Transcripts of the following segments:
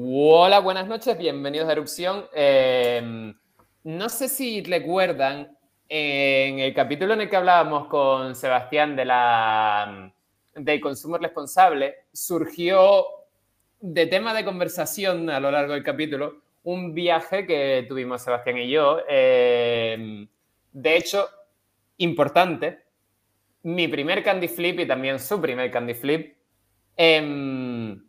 Hola, buenas noches, bienvenidos a Erupción. Eh, no sé si recuerdan, en el capítulo en el que hablábamos con Sebastián de la, del consumo responsable, surgió de tema de conversación a lo largo del capítulo un viaje que tuvimos Sebastián y yo. Eh, de hecho, importante, mi primer candy flip y también su primer candy flip. Em,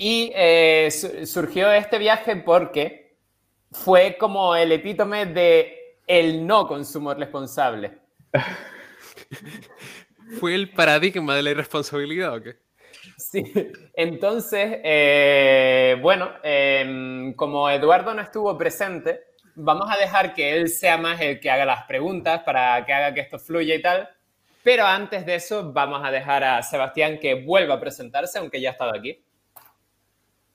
y eh, surgió este viaje porque fue como el epítome de el no consumo responsable. ¿Fue el paradigma de la irresponsabilidad o qué? Sí, entonces, eh, bueno, em, como Eduardo no estuvo presente, vamos a dejar que él sea más el que haga las preguntas para que haga que esto fluya y tal. Pero antes de eso, vamos a dejar a Sebastián que vuelva a presentarse, aunque ya ha estado aquí.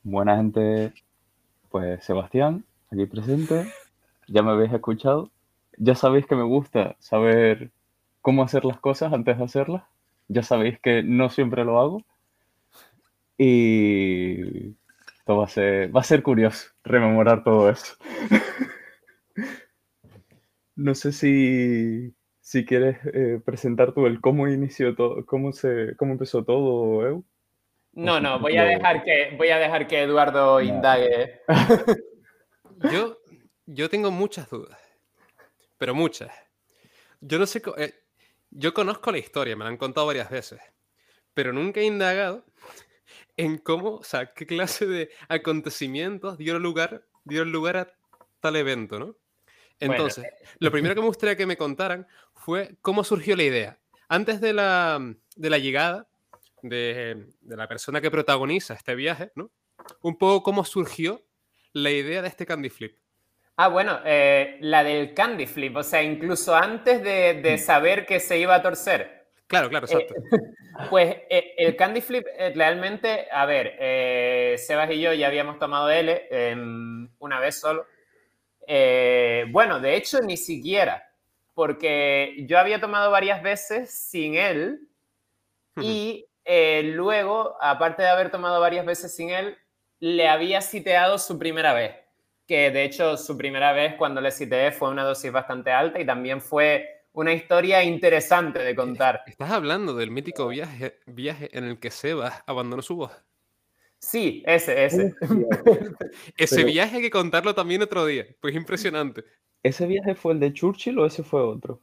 Buena gente, pues Sebastián, aquí presente. Ya me habéis escuchado. Ya sabéis que me gusta saber cómo hacer las cosas antes de hacerlas. Ya sabéis que no siempre lo hago. Y esto va a ser, va a ser curioso rememorar todo eso. no sé si, si quieres eh, presentar tú el cómo inició todo, cómo se, cómo empezó todo, Eu. No, no, voy a dejar que, voy a dejar que Eduardo indague. Yo, yo tengo muchas dudas, pero muchas. Yo no sé, eh, yo conozco la historia, me la han contado varias veces, pero nunca he indagado en cómo, o sea, qué clase de acontecimientos dieron lugar, dieron lugar a tal evento, ¿no? Entonces, eh, lo primero que me gustaría que me contaran fue cómo surgió la idea. Antes de la, de la llegada de, de, la persona que protagoniza este viaje, ¿no? Un poco cómo surgió la idea de este candy flip. Ah, bueno, eh, la del candy flip, o sea, incluso antes de, de, saber que se iba a torcer. Claro, claro, exacto. Eh, pues eh, el candy flip realmente, a ver, Sebas y yo ya habíamos tomado L una vez solo. bueno, de hecho, ni siquiera, porque yo había tomado varias veces sin él y luego, aparte de haber tomado varias veces sin él, le había citeado su primera vez, que de hecho su primera vez cuando le cité fue una dosis bastante alta y también fue una historia interesante de contar. ¿Estás hablando del mítico viaje, viaje en el que Sebas abandonó su voz? Sí, ese, ese. ese Pero... viaje hay que contarlo también otro día, pues impresionante. ¿Ese viaje fue el de Churchill o ese fue otro?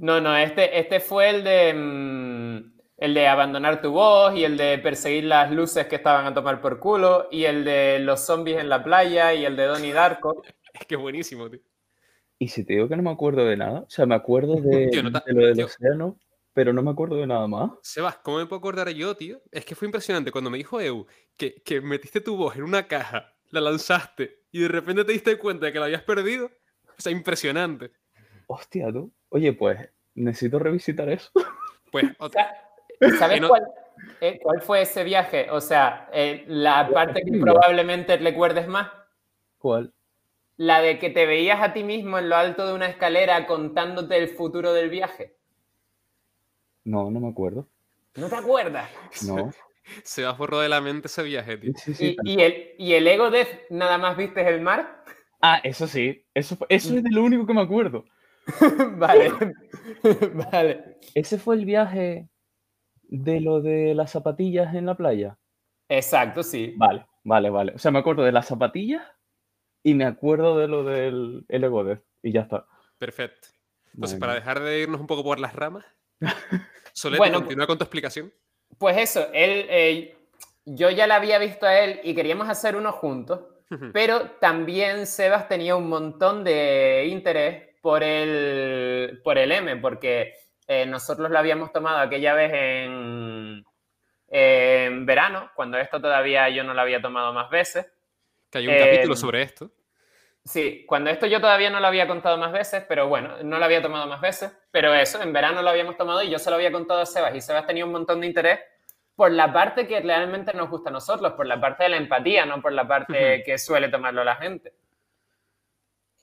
No, no, este, este fue el de... Mmm, el de abandonar tu voz y el de perseguir las luces que estaban a tomar por culo y el de los zombies en la playa y el de Donnie Darko. Es que buenísimo, tío. Y si te digo que no me acuerdo de nada, o sea, me acuerdo de, tío, no de lo del tío. océano, pero no me acuerdo de nada más. Sebas, ¿cómo me puedo acordar yo, tío? Es que fue impresionante cuando me dijo Eu que, que metiste tu voz en una caja, la lanzaste y de repente te diste cuenta de que la habías perdido. O sea, impresionante. Hostia, tú. Oye, pues necesito revisitar eso. Pues, otra... ¿Sabes no... cuál, eh, cuál, fue ese viaje? O sea, eh, la parte que probablemente recuerdes más. ¿Cuál? La de que te veías a ti mismo en lo alto de una escalera contándote el futuro del viaje. No, no me acuerdo. ¿No te acuerdas? No. Se va borró de la mente ese viaje, tío. Sí, sí, ¿Y, y, el, ¿Y el ego death nada más viste el mar? Ah, eso sí. Eso, eso es de lo único que me acuerdo. vale. vale. Ese fue el viaje de lo de las zapatillas en la playa? Exacto, sí. Vale, vale, vale. O sea, me acuerdo de las zapatillas y me acuerdo de lo del el ego y ya está. Perfecto. Entonces, bueno. para dejar de irnos un poco por las ramas, Solete, bueno, continúa con tu explicación. Pues eso, él, eh, yo ya la había visto a él y queríamos hacer uno juntos, pero también Sebas tenía un montón de interés por el, por el M, porque eh, nosotros lo habíamos tomado aquella vez en, eh, en, verano, cuando esto todavía yo no lo había tomado más veces. Que hay un eh, capítulo sobre esto. Sí, cuando esto yo todavía no lo había contado más veces, pero bueno, no lo había tomado más veces. Pero eso, en verano lo habíamos tomado y yo se lo había contado a Sebas y Sebas tenía un montón de interés por la parte que realmente nos gusta a nosotros, por la parte de la empatía, no por la parte que suele tomarlo la gente.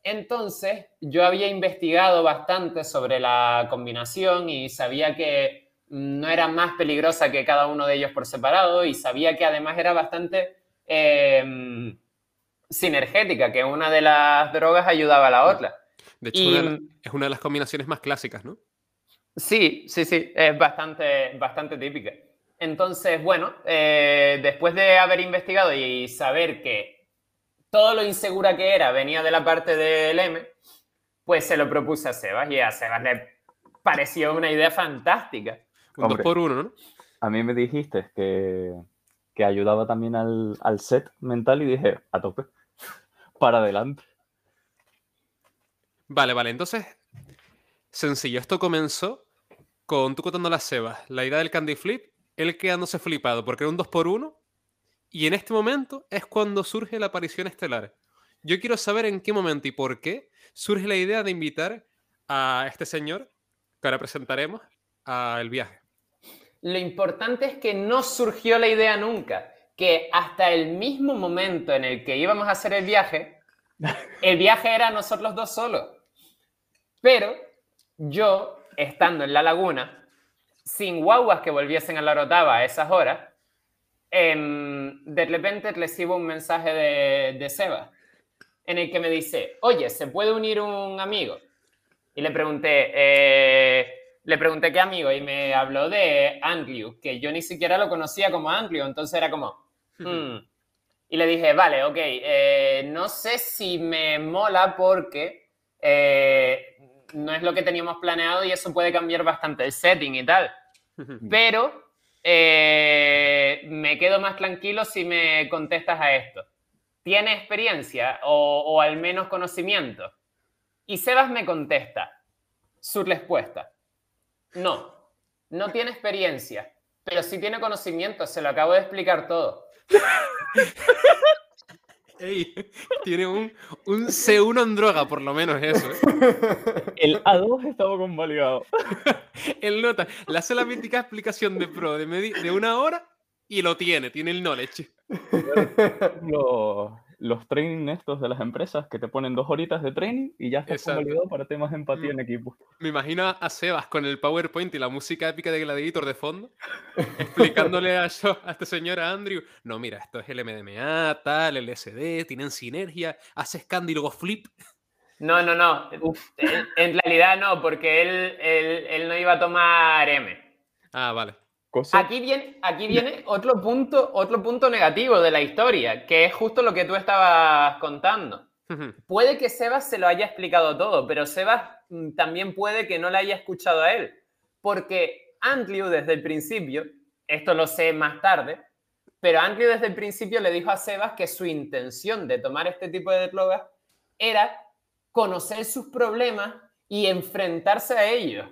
Entonces, yo había investigado bastante sobre la combinación y sabía que no era más peligrosa que cada uno de ellos por separado y sabía que además era bastante em, sinergética, que una de las drogas ayudaba a la otra. De hecho, Y- una de la- es una de las combinaciones más clásicas, ¿no? Sí, sí, sí, es bastante, bastante típica. Entonces, bueno, eh, después de haber investigado y saber que todo lo insegura que era venía de la parte del M, pues se lo propuse a Sebas y a Sebas le pareció una idea fantástica. Un Hombre. 2 por 1 ¿no? A mí me dijiste que, que ayudaba también al, al set mental y dije, a tope, para adelante. Vale, vale. Entonces, sencillo. Esto comenzó con tú contando las cebas, la idea del candy flip, él quedándose flipado porque era un 2 por 1 y en este momento es cuando surge la aparición estelar. Yo quiero saber en qué momento y por qué surge la idea de invitar a este señor, que ahora presentaremos, al viaje. Lo importante es que no surgió la idea nunca, que hasta el mismo momento en el que íbamos a hacer el viaje, el viaje era nosotros dos solos. Pero yo, estando en la laguna, sin guaguas que volviesen a la rotava a esas horas, de repente recibo un mensaje de, de Seba en el que me dice, oye, ¿se puede unir un amigo? Y le pregunté, eh, le pregunté qué amigo y me habló de Andrew, que yo ni siquiera lo conocía como Andrew, entonces era como... "Hmm". Y le dije, vale, ok, eh, no sé si me mola porque eh, no es lo que teníamos planeado y eso puede cambiar bastante el setting y tal, pero eh, me quedo más tranquilo si me contestas a esto. ¿Tiene experiencia o, o al menos conocimiento? Y Sebas me contesta su respuesta. No, no tiene experiencia, pero sí tiene conocimiento, se lo acabo de explicar todo. Ey, tiene un, un C1 en droga, por lo menos eso. ¿eh? El A2 estaba convalidado. Él nota, le hace la mítica explicación de pro de, de una hora y lo tiene, tiene el knowledge. Los, los training estos de las empresas que te ponen dos horitas de training y ya estás convalidado para temas de empatía en equipo. Me imagino a Sebas con el PowerPoint y la música épica de Gladiator de fondo, explicándole a, yo- a este señor, a Andrew, no, mira, esto es el MDMA, tal, el SD, tienen sinergia, haces candy y luego flip. No, no, no. En, en realidad no, porque él, él, él no iba a tomar M. Ah, vale. Cosa Aquí viene, aquí viene otro, punto, otro punto negativo de la historia, que es justo lo que tú estabas contando. Puede que Sebas se lo haya explicado todo, pero Sebas mm, también puede que no le haya escuchado a él. Porque Andrew desde el principio, esto lo sé más tarde, pero Andrew desde el principio le dijo a Sebas que su intención de tomar este tipo de drogas era conocer sus problemas y enfrentarse a ellos.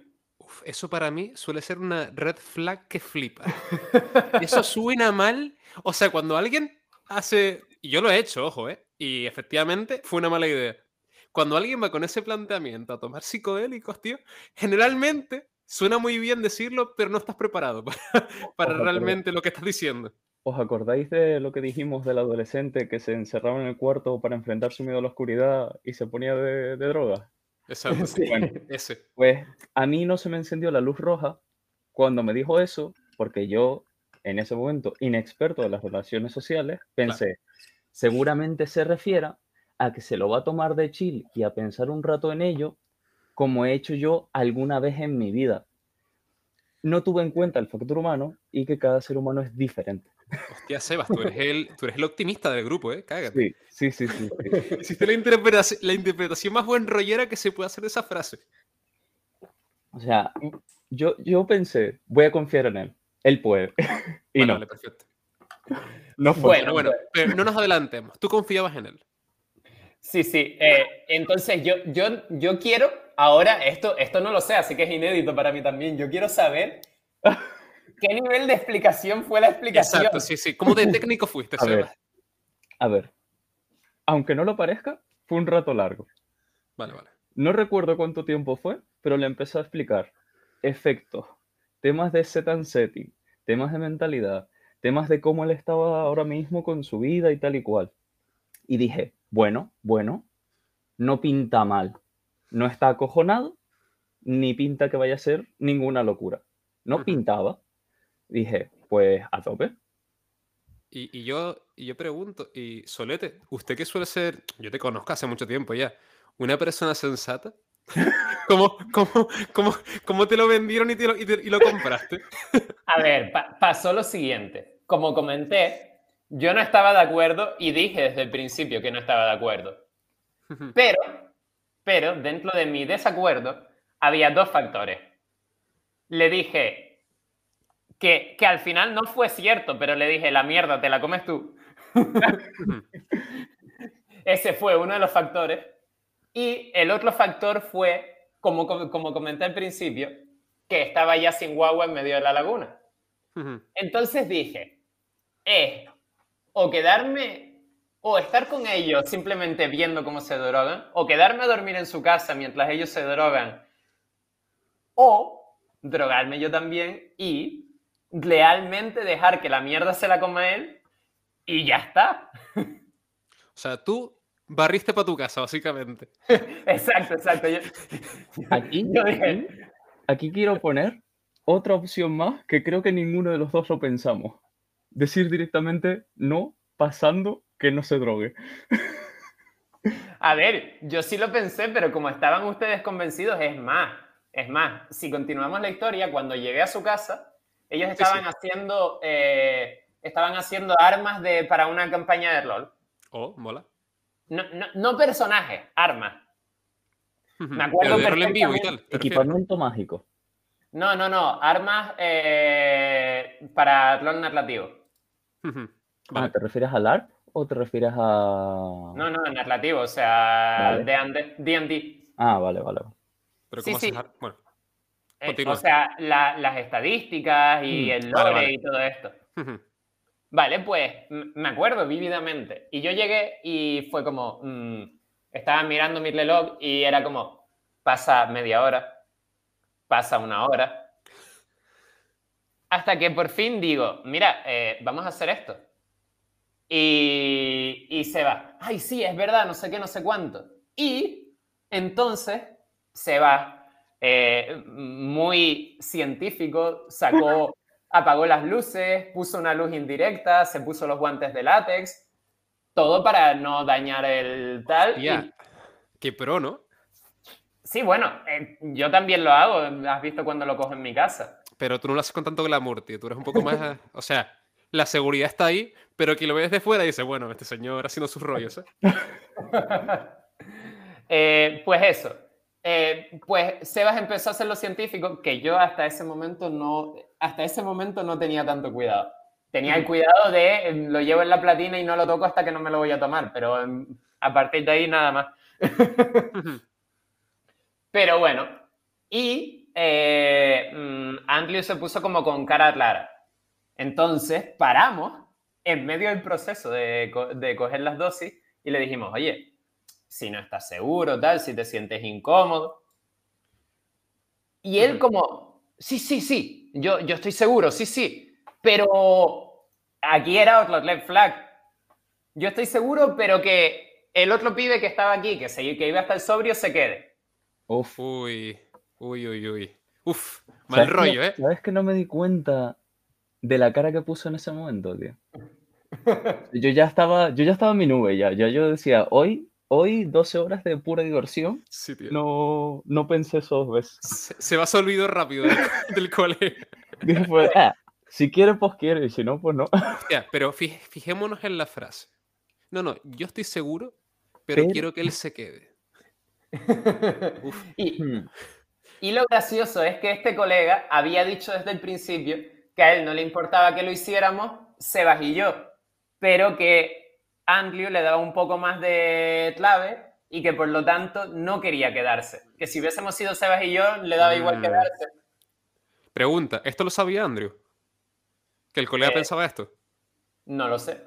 Uf, eso para mí suele ser una red flag que flipa. Eso suena mal. O sea, cuando alguien hace. Y yo lo he hecho, ojo, ¿eh? Y efectivamente fue una mala idea. Cuando alguien va con ese planteamiento a tomar psicodélicos, tío, generalmente suena muy bien decirlo, pero no estás preparado para, para Ojo, pero- realmente lo que estás diciendo. ¿Os acordáis de lo que dijimos del adolescente que se encerraba en el cuarto para enfrentar su miedo a la oscuridad y se ponía de, de droga? Exacto. Sí. Bueno, Ese. Pues a mí no se me encendió la luz roja cuando me dijo eso, porque yo, en ese momento, inexperto de las relaciones sociales, pensé, seguramente se refiera a que se lo va a tomar de chill y a pensar un rato en ello, como he hecho yo alguna vez en mi vida. No tuve en cuenta el factor humano y que cada ser humano es diferente. Hostia, Sebas, tú eres el, tú eres el optimista del grupo, ¿eh? Cágate. Sí, sí, sí, sí. sí. Hiciste la interpretación, la interpretación más buen rollera que se puede hacer de esa frase. O sea, yo, yo pensé, voy a confiar en él. Él puede. y Vale, no, vale, perfecto. no fue. Bueno, Bueno, bueno, pero no nos adelantemos. Tú confiabas en él. Sí, sí. eh, entonces yo, yo, yo quiero, ahora, esto, esto no lo sé, así que es inédito para mí también. Yo quiero saber qué nivel de explicación fue la explicación. Exacto, sí, sí. ¿Cómo de técnico fuiste, A ver. A ver, aunque no lo parezca, fue un rato largo. Vale, vale. No recuerdo cuánto tiempo fue, pero le empecé a explicar efectos, temas de set and setting, temas de mentalidad, temas de cómo él estaba ahora mismo con su vida y tal y cual. Y dije, bueno, bueno, no pinta mal. No está acojonado, ni pinta que vaya a ser ninguna locura. No pintaba. Dije, pues a tope. Y, y yo, y yo pregunto, y Solete, ¿usted que suele ser, yo te conozco hace mucho tiempo ya, una persona sensata? ¿Cómo, cómo, cómo, cómo te lo vendieron y, te lo, y, te- y lo compraste? A ver, pa- pasó lo siguiente. Como comenté, yo no estaba de acuerdo y dije desde el principio que no estaba de acuerdo. Pero, pero dentro de mi desacuerdo había dos factores. Le dije que, que al final no fue cierto, pero le dije, la mierda, te la comes tú. Ese fue uno de los factores. Y el otro factor fue, como, como comenté al principio, que estaba ya sin guagua en medio de la laguna. Entonces dije, eh, o quedarme, o estar con ellos simplemente viendo cómo se drogan, o quedarme a dormir en su casa mientras ellos se drogan, o drogarme yo también y realmente dejar que la mierda se la coma él y ya está. O sea, tú barriste para tu casa, básicamente. Exacto, exacto. Yo, Aquí, yo dije, aquí, aquí quiero poner otra opción más que creo que ninguno de los dos lo pensamos. Decir directamente no, pasando que no se drogue. A ver, yo sí lo pensé, pero como estaban ustedes convencidos, es más, es más, si continuamos la historia, cuando llegué a su casa, ellos estaban sí. haciendo, eh, estaban haciendo armas de, para una campaña de rol. Oh, mola. No, no, no personajes, armas. Me acuerdo Pero de rol en vivo y tal. perfectamente. ¿te refieres? Equipamiento mágico. No, no, no, armas eh, para rol narrativo. Ah. ¿te refieres al ARP o te refieres a...? No, no, narrativo, o sea, Vale. D&D. D&D. Ah, vale, vale. Pero sí, ¿cómo sí. haces Bueno. Eh, Continúa. o sea, la- las estadísticas y Mm, el vale, lore vale. y todo esto. Vale, pues me acuerdo vívidamente. Y yo llegué y fue como, mm, estaba mirando mi reloj y era como, pasa media hora, pasa una hora. Hasta que por fin digo, mira, eh, vamos a hacer esto. Y, y se va, ay, sí, es verdad, no sé qué, no sé cuánto. Y entonces se va, eh, muy científico, sacó apagó las luces, puso una luz indirecta, se puso los guantes de látex, todo para no dañar el tal. y- Ya. Qué pro, ¿no? sí, bueno, eh, yo también lo hago, has visto cuando lo cojo en mi casa. Pero tú no lo haces con tanto glamour, tío. Tú eres un poco más. O sea, la seguridad está ahí, pero que lo ves de fuera y dices, bueno, este señor haciendo sus rollos, ¿eh? Eh, pues eso. Eh, pues Sebas empezó a hacer lo científico que yo hasta ese momento no, hasta ese momento no tenía tanto cuidado. Tenía el cuidado de eh, lo llevo en la platina y no lo toco hasta que no me lo voy a tomar, pero em, a partir de ahí nada más. Pero bueno, y eh, mm, Andrew se puso como con cara clara. Entonces paramos en medio del proceso de, co- de coger las dosis y le dijimos, oye, si no estás seguro, tal, si te sientes incómodo. Y él como, sí, sí, sí, yo, yo estoy seguro, sí, sí, pero aquí era otro red flag. Yo estoy seguro, pero que el otro pibe que estaba aquí, que, se, que iba a estar sobrio, se quede. Uf. Uy, uy, uy, uy. Uf, mal ¿Sabes que rollo, ¿eh? ¿Sabes que no me di cuenta de la cara que puso en ese momento, tío? Yo ya estaba, yo ya estaba en mi nube, ya. Ya yo decía, hoy, hoy 12 horas de pura diversión. Sí, tío. No, no pensé eso dos veces. Se, se va a olvidar rápido del, del ah, si quiere, pues quiere, y si no, pues no. Pero fij- fijémonos en la frase. No, no, yo estoy seguro, pero, Pero- quiero que él se quede. Uf. Y, Hmm. y lo gracioso es que este colega había dicho desde el principio que a él no le importaba que lo hiciéramos, Sebas y yo, pero que Andrew le daba un poco más de clave y que por lo tanto no quería quedarse. Que si hubiésemos sido Sebas y yo, le daba igual Mm. quedarse. Pregunta, ¿esto lo sabía Andrew? ¿Que el colega Eh, pensaba esto? No lo sé.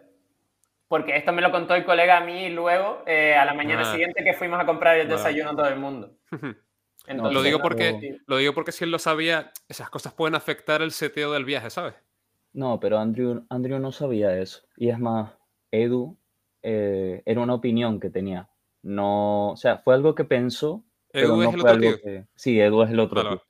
Porque esto me lo contó el colega a mí luego, eh, a la mañana Ah. siguiente que fuimos a comprar el Vale. desayuno a todo el mundo. Entonces, lo digo no, porque, lo digo porque si él lo sabía, esas cosas pueden afectar el seteo del viaje, ¿sabes? No, pero Andrew, Andrew no sabía eso. Y es más, Edu eh, era una opinión que tenía. No, o sea, fue algo que pensó, pero Edu no es el fue otro algo que... Sí, Edu es el otro.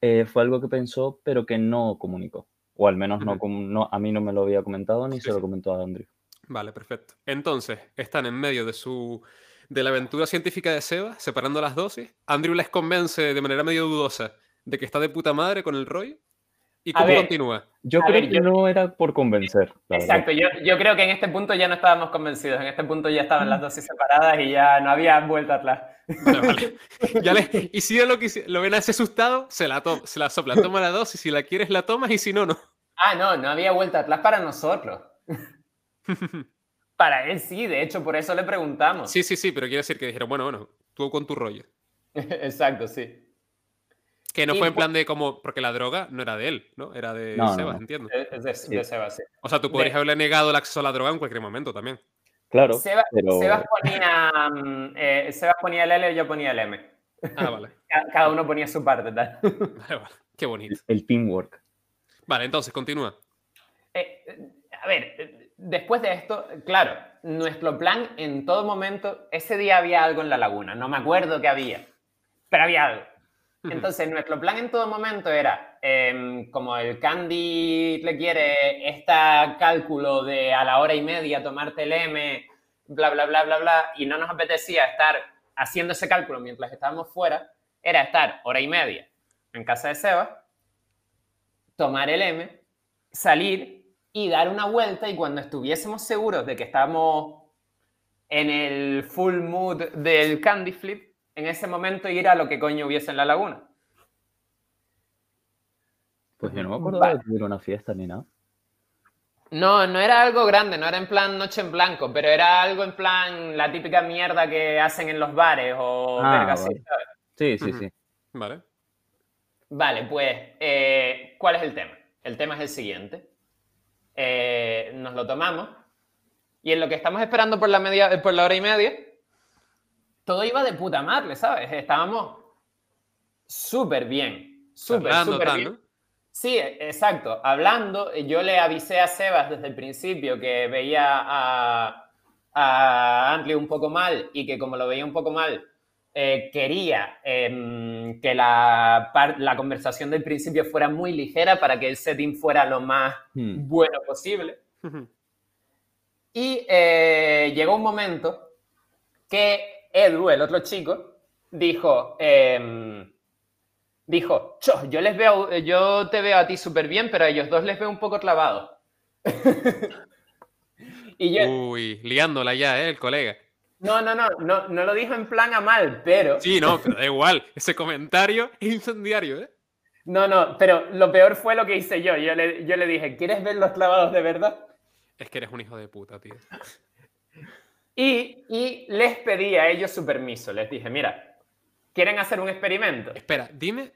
Eh, fue algo que pensó, pero que no comunicó. O al menos no, Ujú. com- no, a mí no me lo había comentado ni Sí, se lo comentó a Andrew. Vale, perfecto. Entonces, están en medio de su de la aventura científica de Seba, separando las dosis. Andrew les convence de manera medio dudosa de que está de puta madre con el rollo. ¿Y A cómo ver, continúa? Yo creo ver, que yo- no era por convencer. Exacto, yo, yo creo que en este punto ya no estábamos convencidos, en este punto ya estaban las dosis separadas y ya no había vuelta atrás. Vale, vale. Ya le, y si lo que lo ven así asustado, se la, to- se la sopla, toma la dosis, si la quieres la tomas y si no, no. Ah, no, no había vuelta atrás para nosotros. Para él sí, de hecho, por eso le preguntamos. Sí, sí, sí, pero quiere decir que dijeron, bueno, bueno, tú con tu rollo. Exacto, sí. Que no Y fue en plan de como, porque la droga no era de él, ¿no? Era de No, Sebas, no. entiendo. Es es de, de Sebas, sí. O sea, tú podrías de- haberle negado el acceso a la droga en cualquier momento también. Claro, Seba- pero Sebas, ponía, mm, eh, Sebas ponía el L y yo ponía el M. Ah, vale. Ca- Cada uno ponía su parte, tal. Vale, vale. Qué bonito. el teamwork. Vale, entonces, continúa. Eh, eh, a ver, eh, después de esto, claro, nuestro plan en todo momento, ese día había algo en la laguna, no me acuerdo qué había, pero había algo. Entonces, nuestro plan en todo momento era, em, como el Candy le quiere este cálculo de a la hora y media tomarte el M, bla, bla, bla, bla, bla, y no nos apetecía estar haciendo ese cálculo mientras estábamos fuera, era estar hora y media en casa de Seba, tomar el M, salir y dar una vuelta y cuando estuviésemos seguros de que estábamos en el full mood del Candy Flip, en ese momento ir a lo que coño hubiese en la laguna. Pues yo no me acuerdo Vale. de que hubiera una fiesta ni nada. No, no era algo grande, no era en plan noche en blanco, pero era algo en plan la típica mierda que hacen en los bares o Ah, verga así, vale. ¿sabes? Sí, sí, sí. Vale. Vale, pues, eh, ¿cuál es el tema? El tema es el siguiente. Eh, nos lo tomamos y en lo que estamos esperando por la, media, por la hora y media, todo iba de puta madre, ¿sabes? Estábamos súper bien, súper, súper bien. ¿no? Sí, exacto. Hablando, yo le avisé a Sebas desde el principio que veía a, a un poco mal y que como lo veía un poco mal, eh, quería em, que la, par- la conversación del principio fuera muy ligera para que el setting fuera lo más Hmm. bueno posible. Y eh, llegó un momento que Edu, el otro chico, dijo, em, dijo, "Cho, yo les veo, yo te veo a ti súper bien, pero a ellos dos les veo un poco clavados. y yo, Uy, liándola ya, ¿eh? El colega. no, no, no, no, no lo dijo en plan a mal, pero, Sí, no, pero da igual. Ese comentario es incendiario, ¿eh? no, no, pero lo peor fue lo que hice yo. Yo le, yo le dije, ¿quieres ver los clavados de verdad? Es que eres un hijo de puta, tío. Y, y les pedí a ellos su permiso. Les dije, mira, ¿quieren hacer un experimento? Espera, dime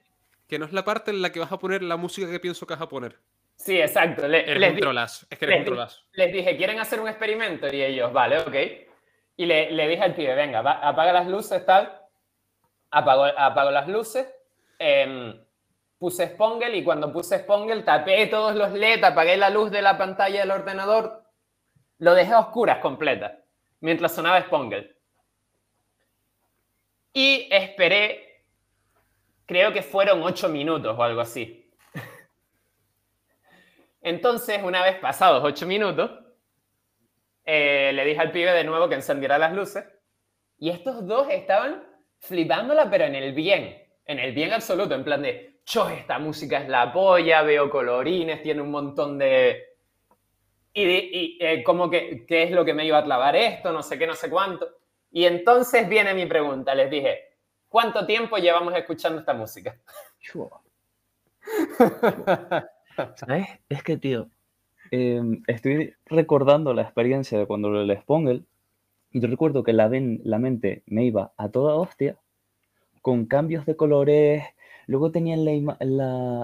que no es la parte en la que vas a poner la música que pienso que vas a poner. Sí, exacto. le- Eres les un trolazo. Es que eres les, un trolazo. les dije, ¿quieren hacer un experimento? Y ellos, vale, ok. Y le, le dije al pibe, venga, va- apaga las luces, tal. Apago, apago las luces. em, puse Spongle y cuando puse Spongle tapé todos los LED, apagué la luz de la pantalla del ordenador. Lo dejé a oscuras completa, mientras sonaba Spongle. Y esperé, creo que fueron ocho minutos o algo así. Entonces, una vez pasados ocho minutos, eh, le dije al pibe de nuevo que encendiera las luces. Y estos dos estaban flipándola, pero en el bien, en el bien absoluto, en plan de, cho, esta música es la polla, veo colorines, tiene un montón de... Y, y, eh, como que, ¿qué es lo que me iba a clavar esto? No sé qué, no sé cuánto. Y entonces viene mi pregunta, les dije, ¿cuánto tiempo llevamos escuchando esta música? Chua. ¿Sabes? Es que, tío, eh, estoy recordando la experiencia de cuando lo del Spongle y yo recuerdo que la, ven- la mente me iba a toda hostia con cambios de colores. Luego tenía la,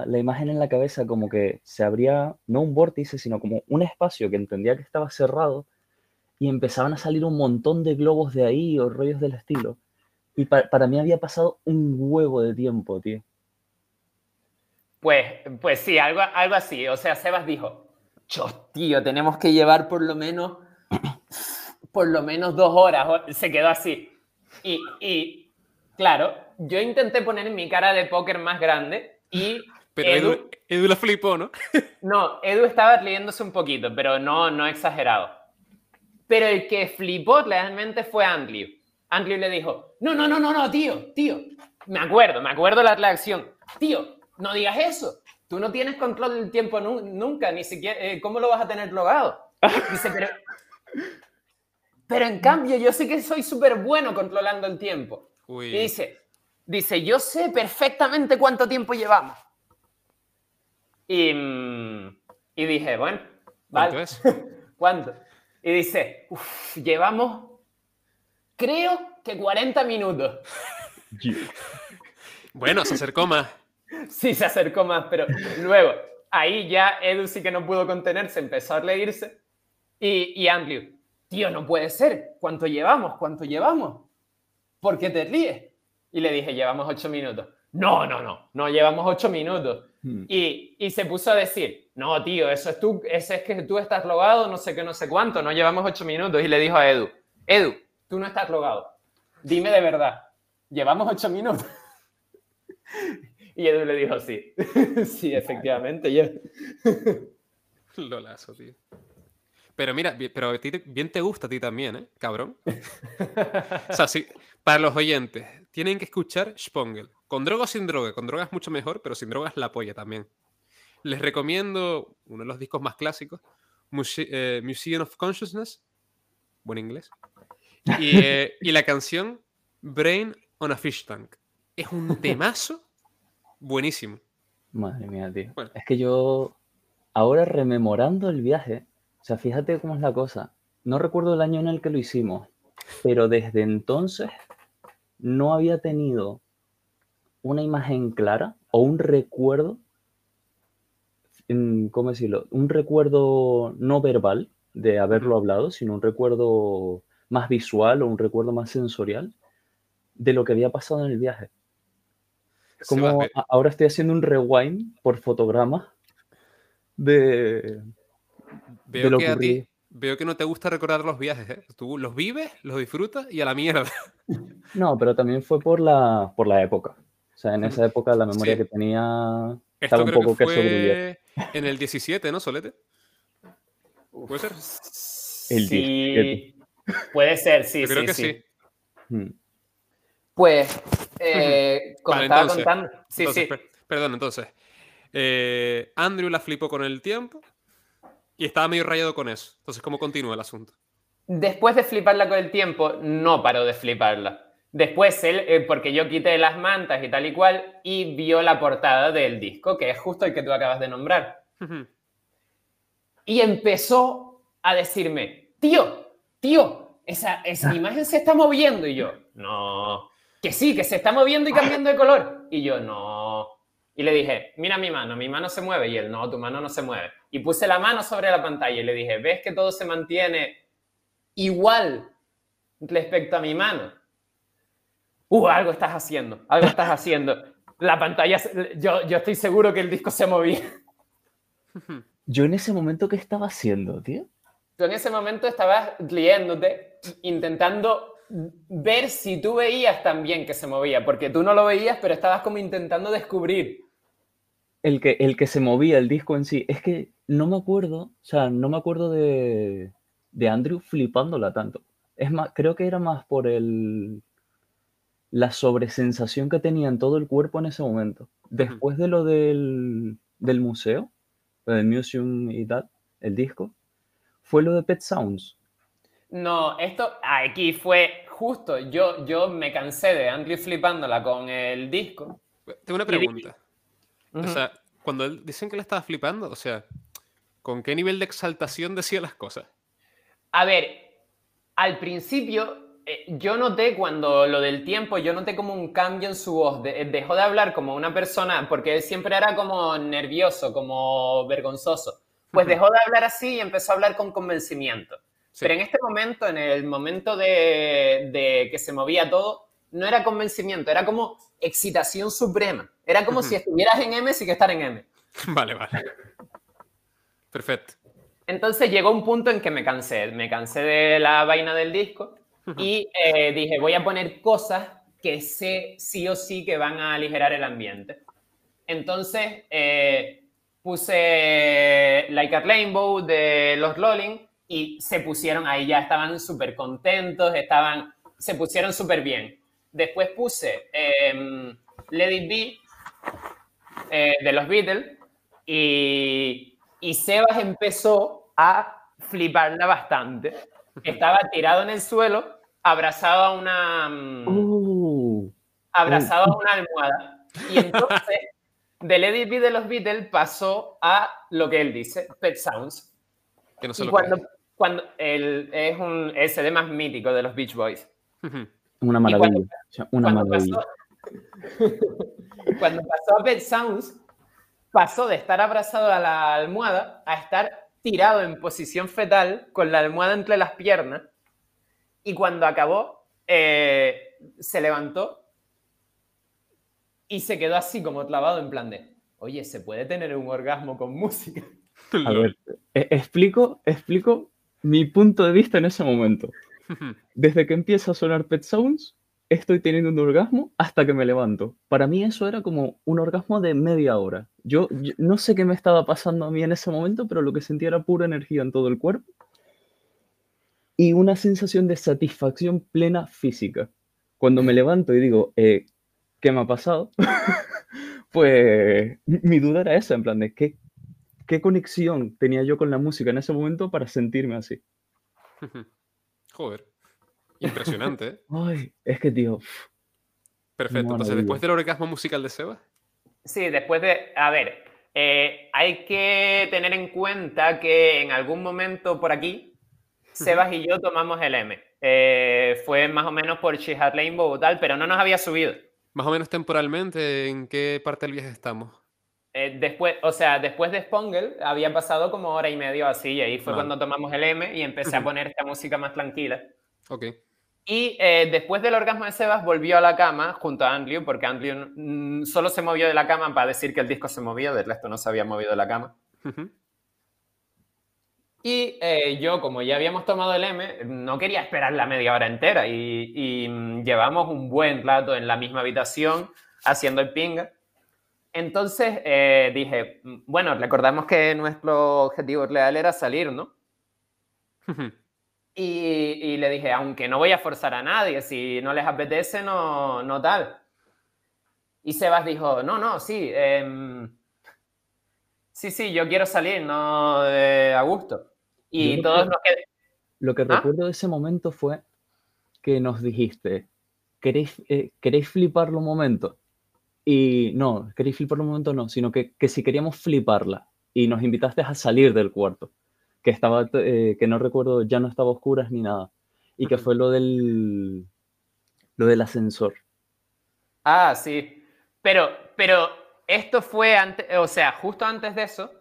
la- imagen en la cabeza como que se abría, no un vórtice, sino como un espacio que entendía que estaba cerrado y empezaban a salir un montón de globos de ahí o rollos del estilo. Y pa- para mí había pasado un huevo de tiempo, tío. Pues, pues sí, algo, algo así. O sea, Sebas dijo, Chos, tenemos que llevar por lo menos, por lo menos dos horas. Se quedó así. Y, y, claro, yo intenté poner mi cara de póker más grande y Pero Edu, Edu, Edu la flipó, ¿no? No, Edu estaba riéndose un poquito, pero no, no exagerado. Pero el que flipó realmente fue Andrew. Andrew le dijo, no, no, no, no, no, tío, tío. Me acuerdo, me acuerdo la reacción. Tío, no digas eso. Tú no tienes control del tiempo nunca, ni siquiera, eh, ¿cómo lo vas a tener logado? Dice, pero, pero en cambio yo sé que soy súper bueno controlando el tiempo. Y dice, dice, yo sé perfectamente cuánto tiempo llevamos. Y, y dije, bueno, vale. ¿Cuánto es? ¿Cuánto? Y dice, llevamos, creo que 40 minutos. bueno, se acercó más. Sí, se acercó más, pero luego, ahí ya Edu sí que no pudo contenerse, empezó a reírse. Y, y Andrew, tío, no puede ser. ¿Cuánto llevamos? ¿Cuánto llevamos? ¿Por qué te ríes? Y le dije, llevamos ocho minutos. No, no, no, no llevamos ocho minutos. Hmm. Y, y, se puso a decir, no, tío, eso es tú, ese es que tú estás logado, no sé qué, no sé cuánto, no llevamos ocho minutos. Y le dijo a Edu, Edu, tú no estás logado. Dime de verdad, ¿llevamos ocho minutos? y Edu le dijo, sí, sí, efectivamente, yo. Lolazo, tío. Pero mira, pero a ti bien te gusta a ti también, ¿eh? Cabrón. o sea, sí, para los oyentes, tienen que escuchar Spongel. Con droga o sin droga. Con drogas mucho mejor, pero sin drogas la apoya también. Les recomiendo uno de los discos más clásicos, eh, Museum of Consciousness, buen inglés, eh, y, la canción Brain on a Fish Tank. Es un temazo buenísimo. Madre mía, tío. Es que yo, ahora rememorando el viaje, o sea, fíjate cómo es la cosa. No recuerdo el año en el que lo hicimos, pero desde entonces no había tenido una imagen clara o un recuerdo, ¿cómo decirlo? Un recuerdo no verbal de haberlo hablado, sino un recuerdo más visual o un recuerdo más sensorial de lo que había pasado en el viaje. Como ahora estoy haciendo un rewind por fotograma de, veo que a ti, veo que no te gusta recordar los viajes, ¿eh? Tú los vives, los disfrutas y a la mierda. No, pero también fue por la, por la época. O sea, en esa época la memoria que tenía estaba un poco que, fue En el 17, ¿no, Solete? ¿Puede ser? El sí, puede ser, sí, Yo creo que sí. Hmm. Pues, eh, como estaba contando. Sí, sí. perdón, entonces. Eh, Andrew la flipó con el tiempo y estaba medio rayado con eso. Entonces, ¿cómo continúa el asunto? Después de fliparla con el tiempo, no paró de fliparla. Después él, eh, porque yo quité las mantas y tal y cual, y vio la portada del disco, que es justo el que tú acabas de nombrar. y empezó a decirme, tío, tío, esa, esa imagen se está moviendo. Y yo, no, que sí, que se está moviendo y cambiando de color. Y yo, no. Y le dije, mira mi mano, mi mano se mueve. Y él, no, tu mano no se mueve. Y puse la mano sobre la pantalla y le dije, ¿ves que todo se mantiene igual respecto a mi mano? uh, algo estás haciendo, algo estás haciendo. La pantalla, yo, yo estoy seguro que el disco se movía. Yo en ese momento, ¿qué estaba haciendo, tío? Yo en ese momento estaba riéndote, intentando ver si tú veías también que se movía, porque tú no lo veías, pero estabas como intentando descubrir. El que, el que se movía, el disco en sí. Es que no me acuerdo, o sea, no me acuerdo de, de Andrew flipándola tanto. Es más, creo que era más por el, la sobresensación que tenía en todo el cuerpo en ese momento. Después de lo del, del museo, del museum y tal, el disco, fue lo de Pet Sounds. No, esto aquí fue justo. Yo, yo me cansé de Andrew flipándola con el disco. Tengo una pregunta. O sea, cuando dicen que la estaba flipando, o sea, ¿con qué nivel de exaltación decía las cosas? A ver, al principio eh, yo noté cuando lo del tiempo, yo noté como un cambio en su voz. Eh, dejó de hablar como una persona, porque él siempre era como nervioso, como vergonzoso. Pues dejó de hablar así y empezó a hablar con convencimiento. Pero en este momento, en el momento de, que se movía todo, no era convencimiento, era como excitación suprema. Era como si estuvieras en M sin que estar en M. Vale, vale. Perfecto. Entonces llegó un punto en que me cansé. Me cansé de la vaina del disco y eh, dije, voy a poner cosas que sé sí o sí que van a aligerar el ambiente. Entonces, eh, puse Like a Rainbow de los Rolling y se pusieron ahí, ya estaban súper contentos, estaban, se pusieron súper bien. Después puse em, Let It Be eh, de los Beatles y, y Sebas empezó a fliparla bastante. Estaba tirado en el suelo, abrazado a una, mm, Uh, abrazado a una almohada. Y entonces, de Let It Be de los Beatles pasó a lo que él dice, Pet Sounds. Que no sé Y lo cuando, que es. cuando él es un el CD más mítico de los Beach Boys. Una maravilla. cuando- una Cuando maravilla. pasó, cuando pasó a Pet Sounds, pasó de estar abrazado a la almohada a estar tirado en posición fetal con la almohada entre las piernas. Y cuando acabó, eh, se levantó y se quedó así como clavado en plan de, oye, ¿se puede tener un orgasmo con música? A ver, e- explico, explico mi punto de vista en ese momento. Desde que empieza a sonar Pet Sounds, estoy teniendo un orgasmo hasta que me levanto. Para mí eso era como un orgasmo de media hora. Yo, no sé qué me estaba pasando a mí en ese momento, pero lo que sentía era pura energía en todo el cuerpo y una sensación de satisfacción plena física. Cuando me levanto y digo, eh, ¿qué me ha pasado? pues mi duda era esa, en plan de qué, qué conexión tenía yo con la música en ese momento para sentirme así. Joder. Impresionante, ¿eh? Ay, es que, tío, Perfecto. Entonces, después del orgasmo musical de Seba, Sí, después de, a ver, eh, hay que tener en cuenta que en algún momento por aquí, Sebas y yo tomamos el M. Eh, fue más o menos por Rainbow o tal, pero no nos había subido. más o menos temporalmente, ¿en qué parte del viaje estamos? Eh, después, o sea, después de Spongle había pasado como hora y media o así, y ahí fue Vale. cuando tomamos el M y empecé a poner esta música más tranquila. Ok. Y eh, después del orgasmo de Sebas volvió a la cama junto a Andrew, porque Andrew solo se movió de la cama para decir que el disco se movía, del resto no se había movido de la cama. Ujú. Y eh, yo, como ya habíamos tomado el M, no quería esperar la media hora entera y, y, mm, llevamos un buen rato en la misma habitación haciendo el pinga. Entonces eh, dije, mm, bueno, recordamos que nuestro objetivo real era salir, ¿no? Ujú. Y, y le dije, aunque no voy a forzar a nadie, si no les apetece, no, no tal. Y Sebas dijo, no, no, sí, em, sí, sí, yo quiero salir, no eh, a gusto. Y Yo todos nos quedamos... Lo que ¿Ah? recuerdo de ese momento fue que nos dijiste, ¿queréis, eh, ¿queréis fliparlo un momento? Y no, queréis fliparlo un momento no, sino que, que si queríamos fliparla y nos invitaste a salir del cuarto, que estaba, eh, que no recuerdo, ya no estaba a oscuras ni nada, y que fue lo del, lo del ascensor. Ah, sí. Pero, pero esto fue antes, o sea, justo antes de eso,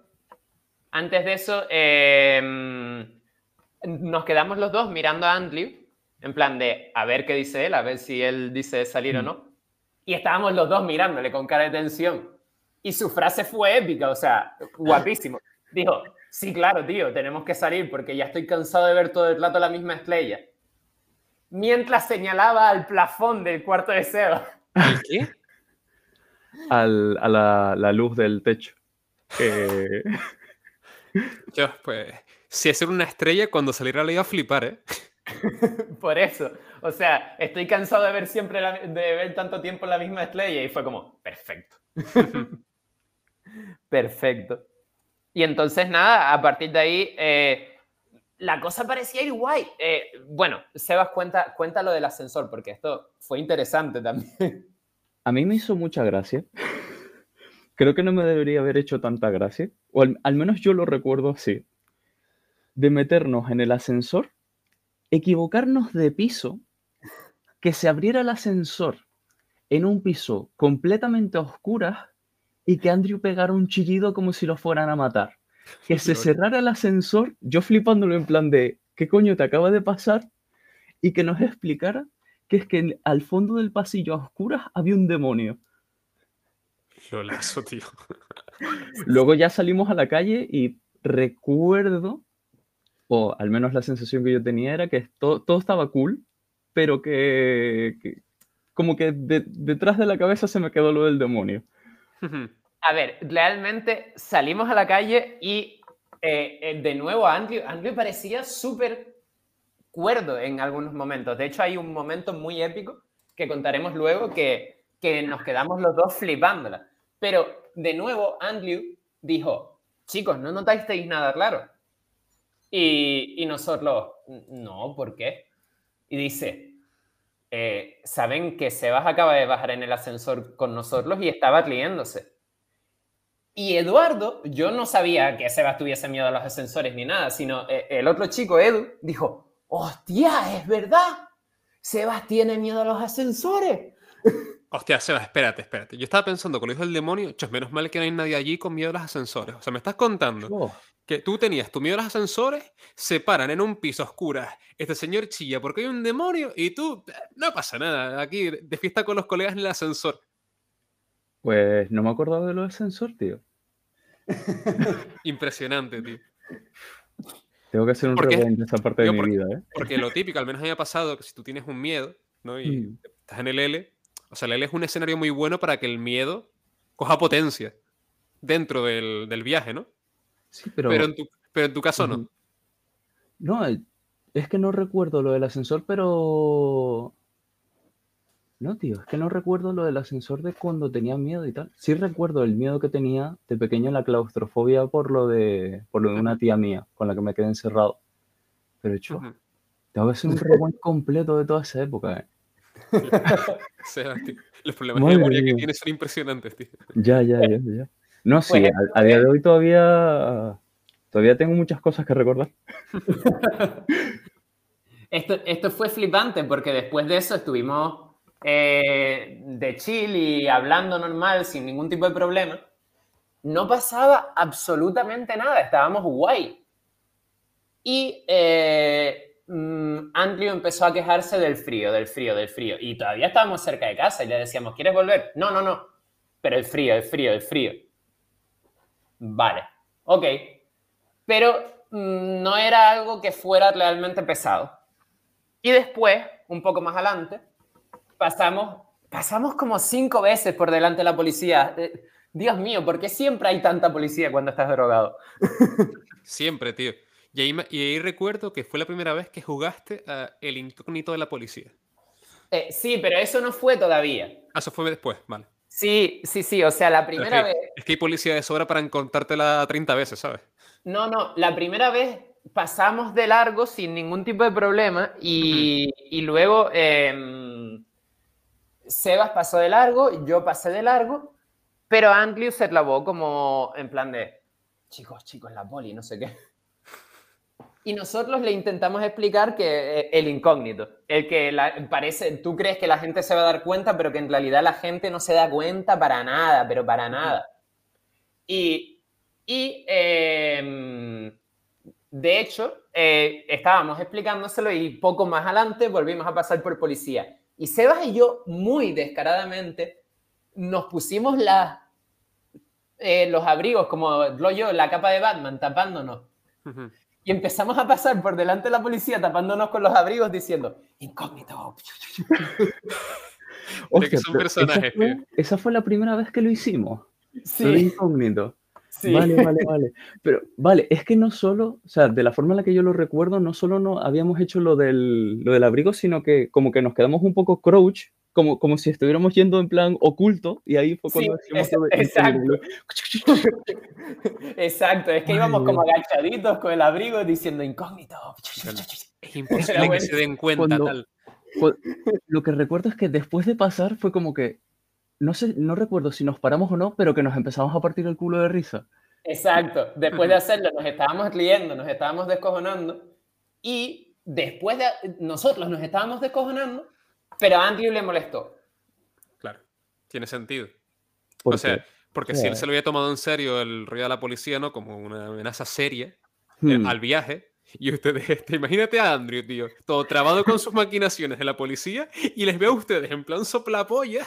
antes de eso, em, nos quedamos los dos mirando a Andrew, en plan de a ver qué dice él, a ver si él dice salir o Mm. no. Y estábamos los dos mirándole con cara de tensión. Y su frase fue épica, o sea, guapísimo. Dijo, sí, claro, tío, tenemos que salir porque ya estoy cansado de ver todo el rato la misma estrella. Mientras señalaba al plafón del cuarto de Seba. ¿El qué? Al- a la, la luz del techo. Que- Yo, pues, si es una estrella, cuando saliera le iba a flipar, ¿eh? Por eso. O sea, estoy cansado de ver siempre la- de ver tanto tiempo la misma estrella y fue como, perfecto. perfecto. Y entonces nada, a partir de ahí eh, la cosa parecía ir guay. Eh, bueno, Sebas cuenta, cuenta lo del ascensor porque esto fue interesante también. A mí me hizo mucha gracia. Creo que no me debería haber hecho tanta gracia, o al, al menos yo lo recuerdo así, de meternos en el ascensor, equivocarnos de piso, que se abriera el ascensor en un piso completamente a oscuras y que Andrew pegara un chillido como si lo fueran a matar. Que se cerrara el ascensor, yo flipándolo en plan de, ¿qué coño te acaba de pasar? Y que nos explicara que es que al fondo del pasillo a oscuras había un demonio. Lolazo, tío. Luego ya salimos a la calle y recuerdo, o al menos la sensación que yo tenía era que to- todo estaba cool, pero que, que como que de- detrás de la cabeza se me quedó lo del demonio. A ver, realmente salimos a la calle y eh, eh, de nuevo Andrew, Andrew parecía súper cuerdo en algunos momentos. De hecho, hay un momento muy épico que contaremos luego que, que nos quedamos los dos flipándola. Pero de nuevo, Andrew dijo, chicos, ¿no notasteis nada claro? Y, y nosotros, no, ¿por qué? Y dice, eh, saben que Sebas acaba de bajar en el ascensor con nosotros y estaba riéndose. Y Eduardo, yo no sabía que Sebas tuviese miedo a los ascensores ni nada, sino eh, el otro chico, Edu, dijo, hostia, es verdad, Sebas tiene miedo a los ascensores. Hostia, Sebas, espérate, espérate. Yo estaba pensando, con lo dijo el demonio, chos, menos mal que no hay nadie allí con miedo a los ascensores. O sea, me estás contando Oh, que tú tenías tu miedo a los ascensores, se paran en un piso oscuro. Este señor chilla porque hay un demonio y tú, eh, no pasa nada, aquí de fiesta con los colegas en el ascensor. pues no me acordaba de lo del ascensor, tío. Impresionante, tío. Tengo que hacer un rewind de esa parte de mi porque- vida, ¿eh? Porque lo típico, al menos a mí me ha pasado, que si tú tienes un miedo, ¿no? Y Mm. estás en el L, o sea, el L es un escenario muy bueno para que el miedo coja potencia dentro del, del viaje, ¿no? Sí, pero... Pero, en tu, pero en tu caso no. No, eh, es que no recuerdo lo del ascensor, pero... No, tío, es que no recuerdo lo del ascensor de cuando tenía miedo y tal. Sí recuerdo el miedo que tenía de pequeño en la claustrofobia por lo de, por lo de una tía mía con la que me quedé encerrado. Pero, hecho, Ujú. tengo que hacer un rewind completo de toda esa época, ¿eh? O sea, tío, los problemas Madre de memoria que mía. tienes son impresionantes, tío. Ya, ya, ya, ya. No, sí, Pues, a, a día de hoy todavía, todavía tengo muchas cosas que recordar. Esto, esto fue flipante porque después de eso estuvimos eh, de chill y hablando normal sin ningún tipo de problema. No pasaba absolutamente nada, estábamos guay. Y eh, mm, Andrew empezó a quejarse del frío, del frío, del frío. Y todavía estábamos cerca de casa y le decíamos, ¿quieres volver? No, no, no. Pero el frío, el frío, el frío. Vale, ok. Pero mm, no era algo que fuera realmente pesado. Y después, un poco más adelante, pasamos, pasamos como cinco veces por delante de la policía. Eh, Dios mío, ¿por qué siempre hay tanta policía cuando estás drogado? Siempre, tío. Y ahí, y ahí recuerdo que fue la primera vez que jugaste a El Incógnito de la Policía. Eh, sí, pero eso no fue todavía. Ah, eso fue después, vale. Sí, sí, sí. O sea, la primera es, que, vez. es que hay policía de sobra para encontrártela 30 veces, ¿sabes? No, no, la primera vez pasamos de largo sin ningún tipo de problema y, y luego em, Sebas pasó de largo, yo pasé de largo, pero Andrew se clavó como en plan de, chicos, chicos, la poli, no sé qué. Y nosotros le intentamos explicar que eh, el incógnito, el que la- parece, tú crees que la gente se va a dar cuenta, pero que en realidad la gente no se da cuenta para nada, pero para nada. Y, y em, de hecho, eh, estábamos explicándoselo y poco más adelante volvimos a pasar por policía. Y Sebas y yo, muy descaradamente, nos pusimos las, eh, los abrigos, como lo yo, la capa de Batman, tapándonos. Ujú. Y empezamos a pasar por delante de la policía tapándonos con los abrigos diciendo, incógnito. Mira que Hostia, son personajes, esa, fue, esa fue la primera vez que lo hicimos. Lo Sí, incógnito. sí. Vale, vale, vale. Pero, vale, es que no solo, o sea, de la forma en la que yo lo recuerdo, no solo no habíamos hecho lo del, lo del abrigo, sino que como que nos quedamos un poco crouch, como, como si estuviéramos yendo en plan oculto, y ahí fue cuando Sí, es- de incógnito. Exacto, es que Ay, íbamos como agachaditos con el abrigo diciendo incógnito. Es imposible que bueno. se den cuenta Cuando- tal. Cu- Lo que recuerdo es que después de pasar fue como que, no sé, no recuerdo si nos paramos o no, pero que nos empezamos a partir el culo de risa. Exacto, después de hacerlo nos estábamos riendo, nos estábamos descojonando y después de nosotros nos estábamos descojonando, pero a Andrew le molestó. Claro, tiene sentido. O sea, porque si él se lo había tomado en serio el rollo de la policía, ¿no? Como una amenaza seria eh, hmm, al viaje. Y ustedes, este, imagínate a Andrew, tío, todo trabado con sus maquinaciones de la policía y les veo a ustedes en plan soplapolla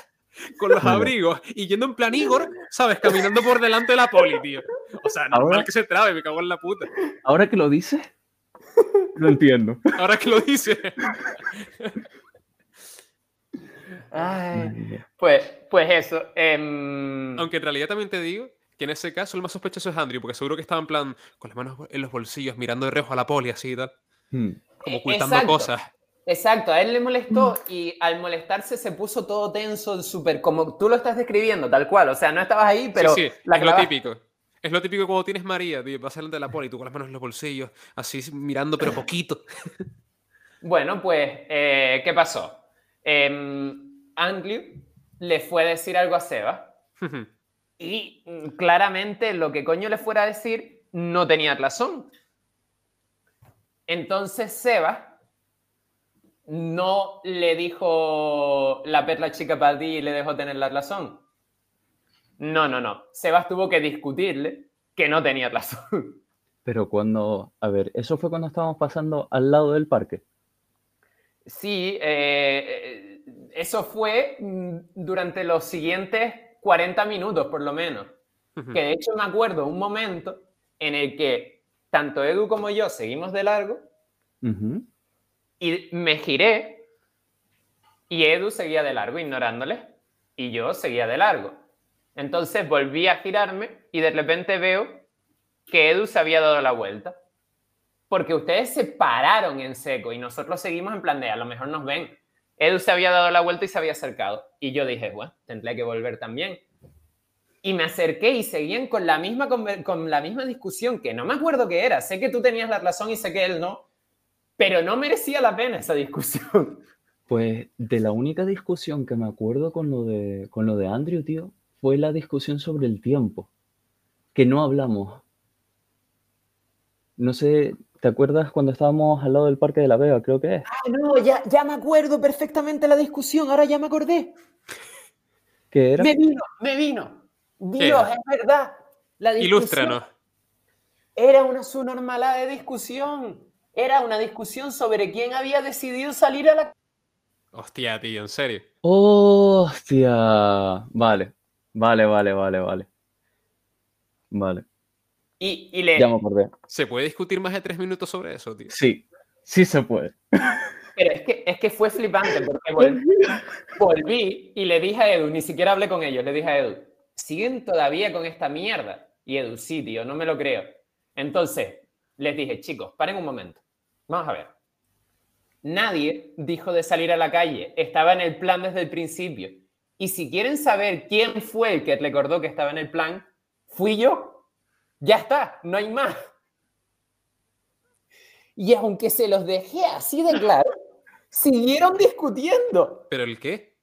con los abrigos y yendo en plan Igor, ¿sabes? Caminando por delante de la poli, tío. O sea, normal Ahora- que se trabe, me cago en la puta. ahora que lo dices, lo entiendo. Ahora que lo dice. Ay, pues, pues eso. em, Aunque en realidad también te digo que en ese caso el más sospechoso es Andrew, porque seguro que estaba en plan con las manos en los bolsillos, mirando de reojo a la poli así y tal, Hmm. como ocultando exacto. cosas. Exacto, a él le molestó y al molestarse se puso todo tenso, súper como tú lo estás describiendo, tal cual. O sea, no estabas ahí, pero sí, sí, la es lo típico. Es lo típico cuando tienes María, tío, vas delante de la poli, tú con las manos en los bolsillos, así mirando pero poquito. Bueno, pues, eh, ¿qué pasó? Em, Andrew le fue a decir algo a Seba y mm, claramente lo que coño le fuera a decir no tenía razón. Entonces Seba no le dijo la perla chica para ti y le dejó tener la razón. No, no, no. Sebas tuvo que discutirle que no tenía razón. Pero cuando, a ver, eso fue cuando estábamos pasando al lado del parque. Sí, eh, eh, eso fue mm, durante los siguientes 40 minutos, por lo menos. Que de hecho me acuerdo un momento en el que tanto Edu como yo seguimos de largo y me giré y Edu seguía de largo ignorándole y yo seguía de largo. Entonces volví a girarme y de repente veo que Edu se había dado la vuelta. Porque ustedes se pararon en seco y nosotros seguimos en plan de a lo mejor nos ven. Edu se había dado la vuelta y se había acercado. Y yo dije, bueno, tendré que volver también. Y me acerqué y seguían con la misma, con la misma discusión, que no me acuerdo qué era. Sé que tú tenías la razón y sé que él no. Pero no merecía la pena esa discusión. Pues de la única discusión que me acuerdo con lo de, con lo de Andrew, tío, fue la discusión sobre el tiempo. Que no hablamos. No sé, ¿te acuerdas cuando estábamos al lado del Parque de la Vega? Creo que es. Ah, no, ya, ya me acuerdo perfectamente la discusión. Ahora ya me acordé. Que era. Me vino, me vino. Dios, es verdad. La discusión Ilústranos. Era una subnormalada de discusión. Era una discusión sobre quién había decidido salir a la... Hostia, tío, en serio. ¡Hostia! Vale, vale, vale, vale, vale. Vale, Y, y le... ya me acordé. ¿Se puede discutir más de tres minutos sobre eso, tío? Sí, sí se puede. Pero es que, es que fue flipante porque volví, volví y le dije a Edu, ni siquiera hablé con ellos, le dije a Edu, ¿siguen todavía con esta mierda? Y Edu, sí, tío, no me lo creo. Entonces, les dije, chicos, paren un momento. Vamos a ver. Nadie dijo de salir a la calle, estaba en el plan desde el principio. Y si quieren saber quién fue el que recordó que estaba en el plan, fui yo. Ya está, no hay más. Y aunque se los dejé así de claro, siguieron discutiendo. ¿Pero el qué?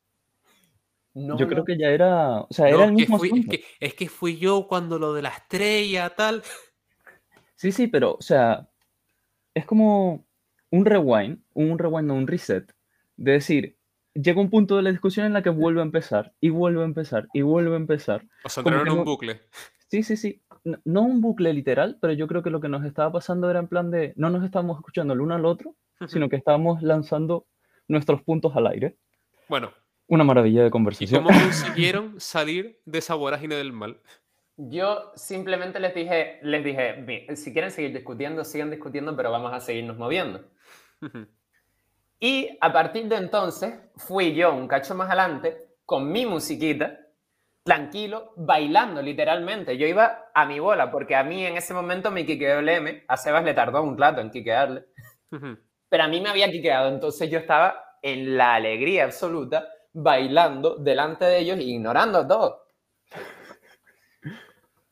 No, Yo no. creo que ya era. O sea, No, era el es, que mismo fui, es, que, es que fui yo cuando lo de la estrella, tal. Sí, sí, pero, o sea, es como un rewind, un rewind, no un reset. De decir, llega un punto de la discusión en la que vuelve a empezar, y vuelve a empezar, y vuelve a empezar. O sea, entraron en un bucle. Sí, sí, sí. No, no un bucle literal, pero yo creo que lo que nos estaba pasando era en plan de no nos estábamos escuchando el uno al otro, sino que estábamos lanzando nuestros puntos al aire. Bueno, Una maravilla de ¿y conversación. cómo consiguieron salir de esa vorágine del mal? Yo simplemente les dije, les dije, "Mi- si quieren seguir discutiendo, sigan discutiendo, pero vamos a seguirnos moviendo. Y a partir de entonces fui yo un cacho más adelante con mi musiquita, tranquilo, bailando literalmente. Yo iba a mi bola, porque a mí en ese momento me quiqueó el M, a Sebas le tardó un rato en quiquearle, pero a mí me había quiqueado, entonces yo estaba en la alegría absoluta, bailando delante de ellos, ignorando a todos.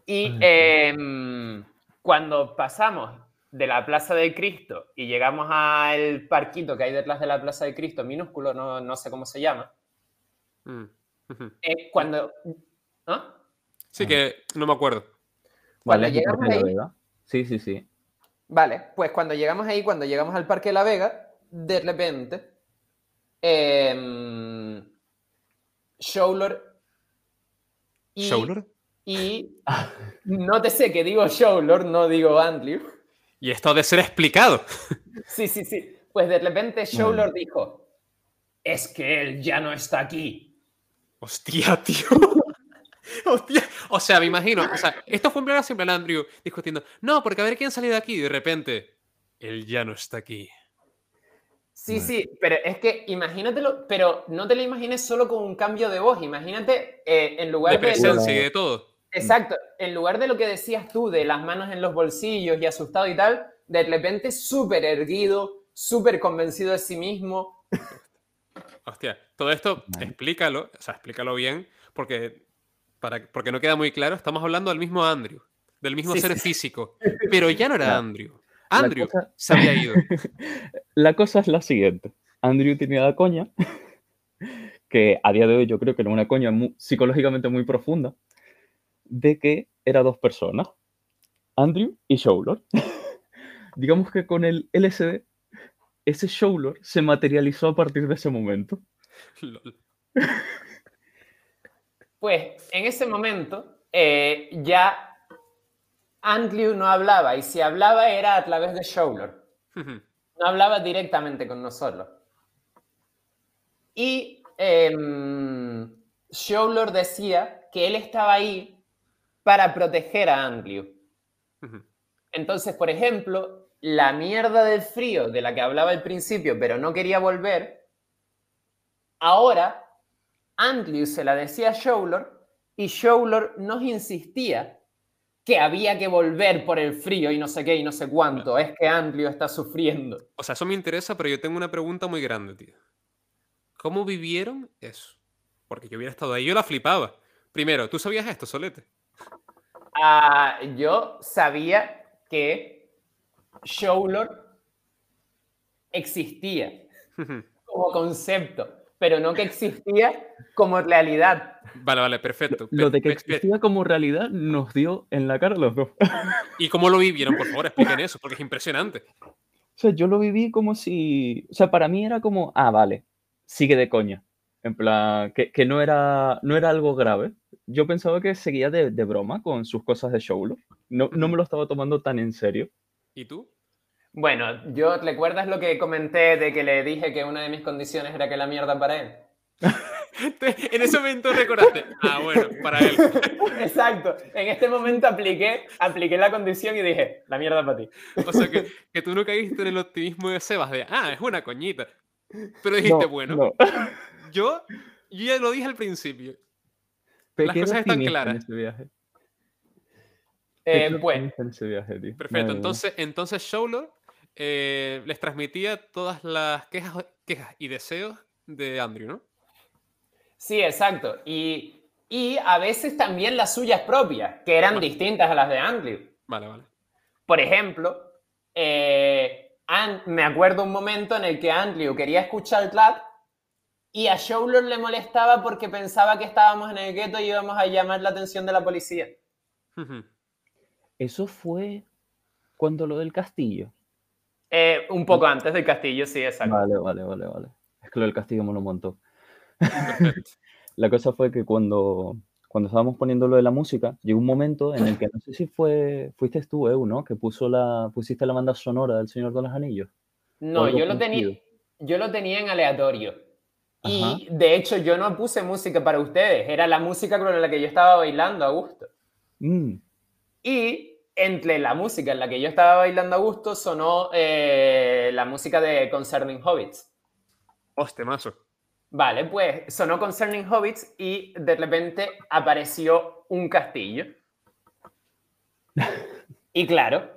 Y em, cuando pasamos de la Plaza de Cristo y llegamos al parquito que hay detrás de la Plaza de Cristo, minúsculo, no, no sé cómo se llama, Mm, eh, cuando... ¿Ah? Sí, que no me acuerdo. Cuando Vale, llegamos ahí- Vega. Sí, sí, sí. Vale, pues cuando llegamos ahí, cuando llegamos al Parque de la Vega, de repente, eh, Showlor y, ¿Showlord? y no te sé que digo Showlor, no digo Andrew. Y esto ha de ser explicado. Sí, sí, sí. Pues de repente Showlor dijo, es que él ya no está aquí. Hostia, tío. Hostia. O sea, me imagino. O sea, esto fue en plan siempre Andrew discutiendo. No, porque a ver quién salió de aquí. Y de repente, él ya no está aquí. Sí, sí, pero es que imagínatelo, pero no te lo imagines solo con un cambio de voz. Imagínate eh, en lugar De de. presencia y de todo. Exacto, en lugar de lo que decías tú, de las manos en los bolsillos y asustado y tal, de repente súper erguido, súper convencido de sí mismo. Hostia, todo esto Vale. explícalo, o sea, explícalo bien, porque, para, porque no queda muy claro. Estamos hablando del mismo Andrew, del mismo Sí, ser sí. físico, pero ya no era. Andrew. La Andrew cosa- se había ido. La cosa es la siguiente. Andrew tenía la coña, que a día de hoy yo creo que era una coña psicológicamente muy profunda, de que era dos personas, Andrew y Showlord. Digamos que con el LSD, ese Showlord se materializó a partir de ese momento. Pues en ese momento eh, ya Andrew no hablaba y si hablaba era a través de Showler. No hablaba directamente con nosotros. Y em, Showler decía que él estaba ahí para proteger a Andrew. Entonces, por ejemplo, la mierda del frío de la que hablaba al principio, pero no quería volver, ahora Andrew se la decía a Showler y Showler nos insistía que había que volver por el frío y no sé qué y no sé cuánto. Es que Andrew está sufriendo. O sea, eso me interesa, pero yo tengo una pregunta muy grande, tío. ¿Cómo vivieron eso? Porque yo hubiera estado ahí, yo la flipaba. Primero, ¿tú sabías esto, Solete? Ah, yo sabía que Showler existía como concepto, pero no que existía como realidad. Vale, vale, perfecto. Lo de que existía como realidad nos dio en la cara los dos. ¿Y cómo lo vivieron? Por favor, expliquen eso, porque es impresionante. O sea, yo lo viví como si. O sea, para mí era como, ah, vale, sigue de coña. En plan, que, que no, era, no era algo grave. Yo pensaba que seguía de, de broma con sus cosas de Showlo. No, no me lo estaba tomando tan en serio. ¿Y tú? Bueno, yo recuerdas lo que comenté de que le dije que una de mis condiciones era que la mierda para él. Te- En ese momento recordaste. Ah, bueno, para él. Exacto. En este momento apliqué, apliqué la condición y dije, la mierda para ti. O sea, que, que tú no caíste en el optimismo de Sebas de, ah, es una coñita. Pero dijiste, No, bueno, no. yo, yo ya lo dije al principio. Pequé cosas están claras. En ese viaje. Eh, pues, en ese viaje, tío. Perfecto, Madre mía. entonces, entonces Showlord eh, les transmitía todas las quejas, quejas y deseos de Andrew, ¿no? sí, exacto. Y, y a veces también las suyas propias, que eran Vale. distintas a las de Andrew. Vale, vale. Por ejemplo, eh, An- me acuerdo un momento en el que Andrew quería escuchar el rap y a Showler le molestaba porque pensaba que estábamos en el gueto y íbamos a llamar la atención de la policía. Eso fue cuando lo del castillo. Eh, un poco antes del castillo, sí, exacto. Vale, vale, vale, vale. Es que lo del castillo me lo montó. La cosa fue que cuando, cuando estábamos poniendo lo de la música, llegó un momento en el que no sé si fue, fuiste tú, Eu, ¿no? Que puso la, pusiste la banda sonora del Señor de los Anillos. No, yo lo, tenía, yo lo tenía en aleatorio. Y Ajá. de hecho yo no puse música para ustedes, era la música con la que yo estaba bailando a gusto. Mm, Y entre la música en la que yo estaba bailando a gusto sonó eh, la música de Concerning Hobbits. Hostia, mazo. Vale, pues sonó Concerning Hobbits y de repente apareció un castillo. Y claro,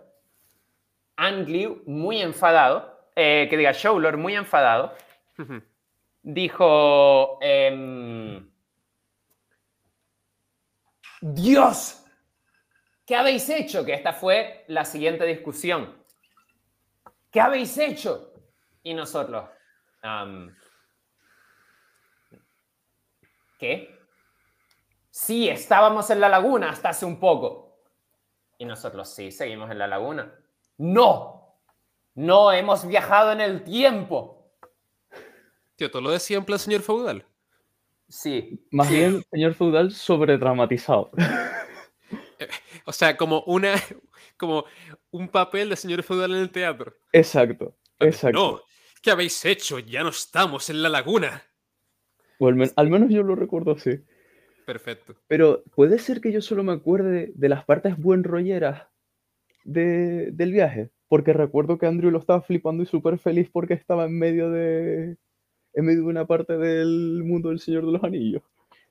Anglew, muy enfadado, eh, que diga Showlord, muy enfadado, dijo, em, Dios, ¿qué habéis hecho? Que esta fue la siguiente discusión. ¿Qué habéis hecho? Y nosotros, am, ¿qué? Sí, estábamos en la laguna hasta hace un poco. Y nosotros, sí, seguimos en la laguna. No, no hemos viajado en el tiempo. Tío, ¿todo lo decía en plan señor feudal? Sí, Más bien, señor feudal sobredramatizado. O sea, como una como un papel de señor feudal en el teatro. Exacto, exacto. No, ¿qué habéis hecho? Ya no estamos en la laguna. O al, men- al menos yo lo recuerdo así. Perfecto. Pero puede ser que yo solo me acuerde de las partes buen rolleras de, del viaje. porque recuerdo que Andrew lo estaba flipando y súper feliz porque estaba en medio de en medio de una parte del mundo del Señor de los Anillos.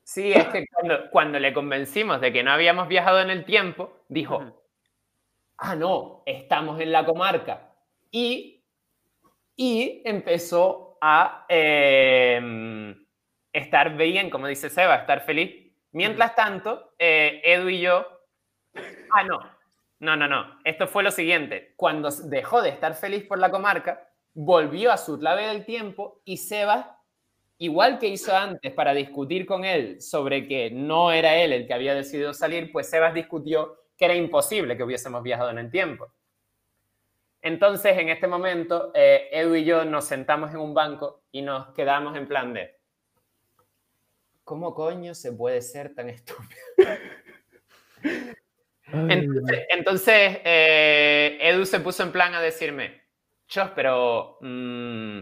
Sí, es que cuando, cuando le convencimos de que no habíamos viajado en el tiempo, dijo, ah, no, estamos en la comarca. Y, y empezó a eh, estar bien, como dice Seba, estar feliz. Mientras tanto, eh, Edu y yo, ah, no, no, no, no, esto fue lo siguiente, cuando dejó de estar feliz por la comarca, volvió a su clave del tiempo y Sebas, igual que hizo antes para discutir con él sobre que no era él el que había decidido salir, pues Sebas discutió que era imposible que hubiésemos viajado en el tiempo. Entonces, en este momento, eh, Edu y yo nos sentamos en un banco y nos quedamos en plan de, ¿cómo coño se puede ser tan estúpido? Entonces, entonces, eh, Edu se puso en plan a decirme, Chos, pero mm,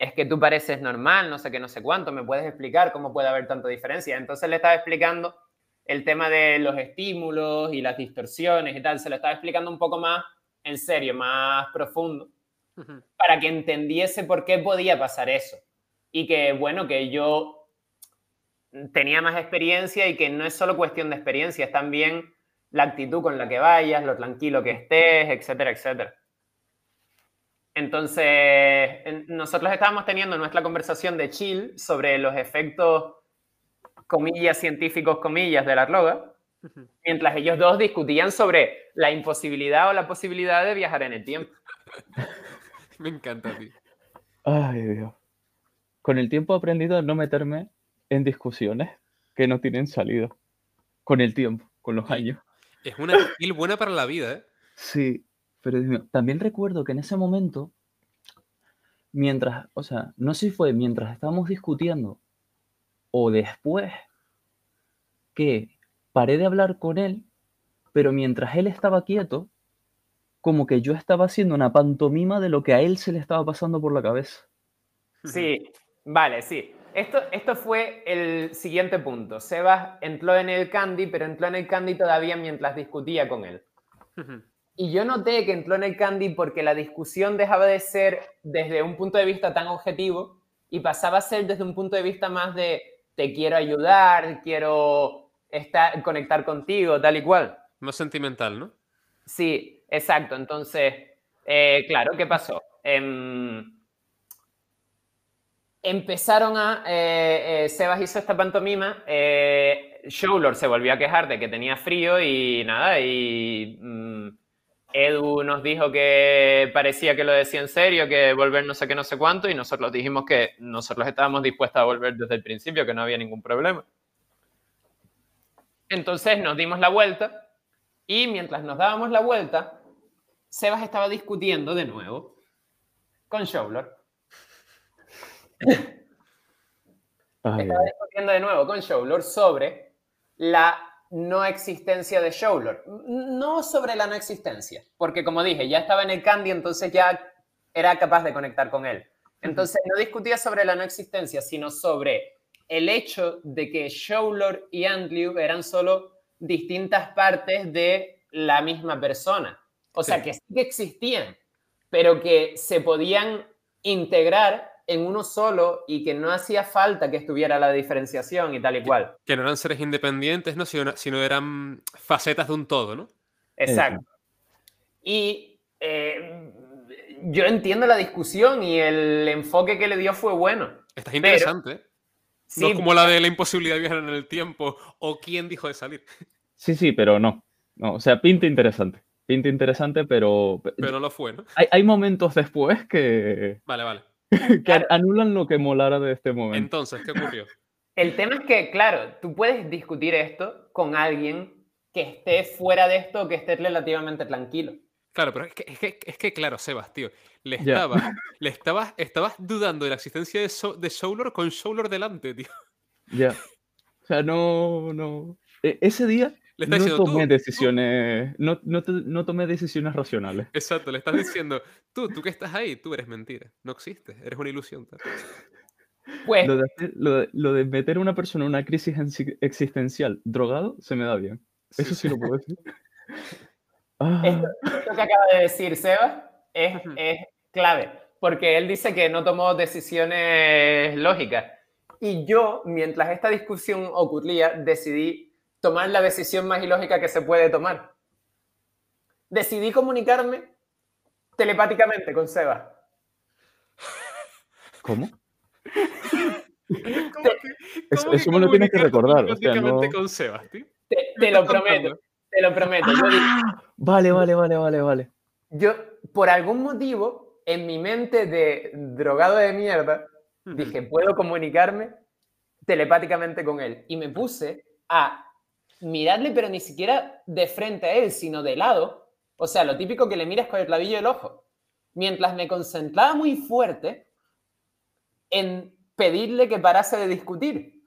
es que tú pareces normal, no sé qué, no sé cuánto, ¿me puedes explicar cómo puede haber tanta diferencia? Entonces le estaba explicando el tema de los estímulos y las distorsiones y tal, se lo estaba explicando un poco más en serio, más profundo, para que entendiese por qué podía pasar eso. Y que, bueno, que yo tenía más experiencia y que no es solo cuestión de experiencia, es también la actitud con la que vayas, lo tranquilo que estés, etcétera, etcétera. Entonces, en- nosotros estábamos teniendo nuestra conversación de chill sobre los efectos, comillas, científicos, comillas, de la droga, mientras ellos dos discutían sobre la imposibilidad o la posibilidad de viajar en el tiempo. Me encanta, tío. Ay, Dios. Con el tiempo he aprendido a no meterme en discusiones que no tienen salida. Con el tiempo, con los años. Es una skill buena para la vida, ¿eh? Sí, pero Dios mío, también recuerdo que en ese momento, mientras, o sea, no sé si fue mientras estábamos discutiendo o después que paré de hablar con él, pero mientras él estaba quieto, como que yo estaba haciendo una pantomima de lo que a él se le estaba pasando por la cabeza. Sí, vale, sí. Esto, esto fue el siguiente punto. Sebas entró en el Candy, pero entró en el Candy todavía mientras discutía con él. Y yo noté que entró en el Candy porque la discusión dejaba de ser desde un punto de vista tan objetivo y pasaba a ser desde un punto de vista más de te quiero ayudar, quiero estar, conectar contigo, tal y cual. Más sentimental, ¿no? Sí, exacto. Entonces, eh, claro, ¿qué pasó? Em, empezaron a. eh, eh, Sebas hizo esta pantomima. Eh, Showlord se volvió a quejar de que tenía frío y nada. Y mm, Edu nos dijo que parecía que lo decía en serio, que volver no sé qué, no sé cuánto. Y nosotros dijimos que nosotros estábamos dispuestos a volver desde el principio, que no había ningún problema. Entonces nos dimos la vuelta. Y mientras nos dábamos la vuelta, Sebas estaba discutiendo de nuevo con Showlord. Ay, Estaba discutiendo de nuevo con Showlord sobre la no existencia de Showlord. No sobre la no existencia, porque como dije, ya estaba en el Candy, entonces ya era capaz de conectar con él. Entonces no discutía sobre la no existencia, sino sobre el hecho de que Showlord y Andrew eran solo distintas partes de la misma persona. O sea, que sí que existían, pero que se podían integrar en uno solo y que no hacía falta que estuviera la diferenciación y tal y cual. Que no eran seres independientes, ¿no? Sino, sino eran facetas de un todo, ¿no? Exacto. Y eh, yo entiendo la discusión y el enfoque que le dio fue bueno. Estás interesante, ¿eh? Sí, No es como la de la imposibilidad de viajar en el tiempo o quién dijo de salir. Sí, sí, pero no. no. O sea, pinta interesante. Pinta interesante, pero, Pero no lo fue, ¿no? hay, hay momentos después que, Vale, vale. que Claro. anulan lo que molara de este momento. Entonces, ¿qué ocurrió? El tema es que, claro, tú puedes discutir esto con alguien que esté fuera de esto o que esté relativamente tranquilo. Claro, pero es que, es que, es que, claro, Sebas, tío, le Ya. estabas, le estabas, estabas dudando de la existencia de, so de Showlord con Showlord delante, tío. Ya. O sea, no, no. e- ese día Le no diciendo tomé tú. decisiones, no, no, no tomé decisiones racionales. Exacto, le estás diciendo, tú, tú que estás ahí, tú eres mentira. No existes, eres una ilusión. Pues Lo de, lo de- lo de meter a una persona en una crisis existencial drogado se me da bien. Eso sí lo puedo decir. Ah, Esto, esto que acaba de decir Seba es, es clave, porque él dice que no tomó decisiones lógicas. Y yo, mientras esta discusión ocurría, decidí tomar la decisión más ilógica que se puede tomar. Decidí comunicarme telepáticamente con Seba. ¿Cómo? ¿Cómo que- Eso- cómo eso me lo tienes que recordar, o sea, telepáticamente no- con Sebas, tío? Te, ¿Qué te me lo prometo, te lo prometo. Ah, vale, vale, vale, vale, vale. Yo, por algún motivo, en mi mente de drogado de mierda, dije, puedo comunicarme telepáticamente con él. Y me puse a mirarle, pero ni siquiera de frente a él, sino de lado. O sea, lo típico que le miras con el clavillo del ojo. Mientras me concentraba muy fuerte en pedirle que parase de discutir.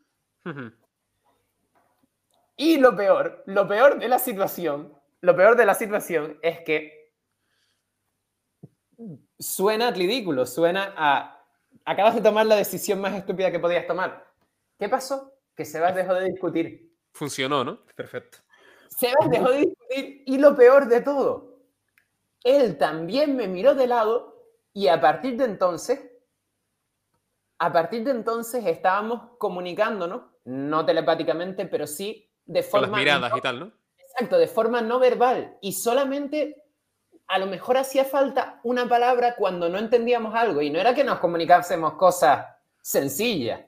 Y lo peor, lo peor de la situación, lo peor de la situación es que suena ridículo, suena a acabas de tomar la decisión más estúpida que podías tomar. ¿Qué pasó? Que Sebas dejó de discutir. Funcionó, ¿no? Perfecto. Sebas dejó de discutir y lo peor de todo, él también me miró de lado y a partir de entonces, a partir de entonces estábamos comunicándonos, no telepáticamente, pero sí de Con forma las miradas no- y tal, ¿no? Exacto, de forma no verbal. Y solamente a lo mejor hacía falta una palabra cuando no entendíamos algo. Y no era que nos comunicásemos cosas sencillas.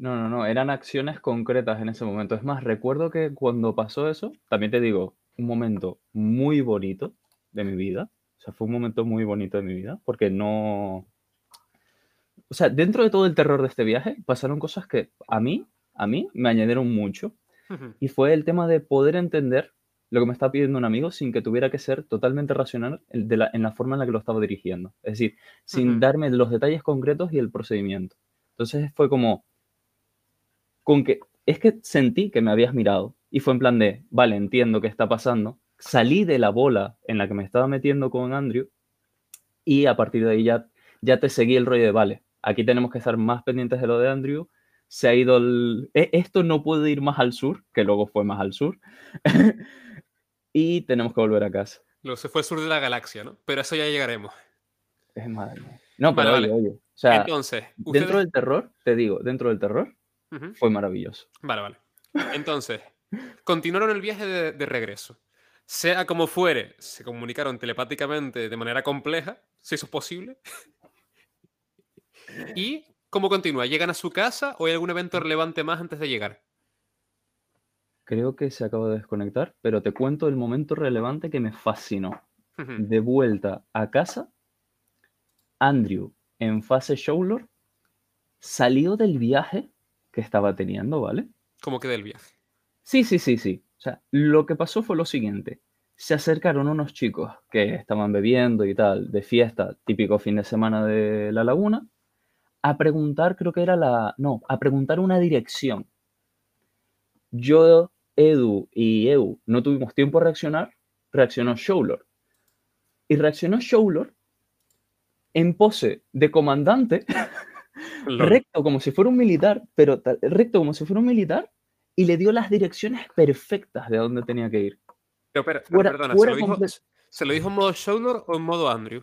No, no, no, eran acciones concretas en ese momento. Es más, recuerdo que cuando pasó eso, también te digo, un momento muy bonito de mi vida. O sea, fue un momento muy bonito de mi vida, porque no... O sea, dentro de todo el terror de este viaje, pasaron cosas que a mí, a mí, me añadieron mucho. Y fue el tema de poder entender lo que me estaba pidiendo un amigo sin que tuviera que ser totalmente racional en, de la, en la forma en la que lo estaba dirigiendo. Es decir, sin darme los detalles concretos y el procedimiento. Entonces fue como, con que, es que sentí que me habías mirado y fue en plan de, vale, entiendo qué está pasando. Salí de la bola en la que me estaba metiendo con Andrew y a partir de ahí ya, ya te seguí el rollo de, vale, aquí tenemos que estar más pendientes de lo de Andrew. Se ha ido el... e- Esto no puede ir más al sur, que luego fue más al sur. y tenemos que volver a casa. Luego se fue al sur de la galaxia, ¿no? Pero a eso ya llegaremos. Es madre mía. No, pero Vale, oye, vale. oye. O sea, Entonces, dentro del terror, te digo, dentro del terror, Fue maravilloso. Vale, vale. Entonces, continuaron el viaje de, de regreso. Sea como fuere, se comunicaron telepáticamente de manera compleja, si eso es posible. ¿Y cómo continúa? ¿Llegan a su casa o hay algún evento relevante más antes de llegar? Creo que se acaba de desconectar, pero te cuento el momento relevante que me fascinó. De vuelta a casa, Andrew, en fase Showlord, salió del viaje que estaba teniendo, ¿vale? ¿Cómo queda el viaje? Sí, sí, sí, sí. O sea, lo que pasó fue lo siguiente. Se acercaron unos chicos que estaban bebiendo y tal, de fiesta, típico fin de semana de la laguna, a preguntar, creo que era la... No, a preguntar una dirección. Yo, Edu y Eu no tuvimos tiempo a reaccionar, reaccionó Showlord. Y reaccionó Showlord en pose de comandante. recto como si fuera un militar, pero recto como si fuera un militar, y le dio las direcciones perfectas de dónde tenía que ir. Pero, Fuera- perdona, fuera ¿se, lo dijo, comple- ¿se lo dijo en modo Showlord o en modo Andrew?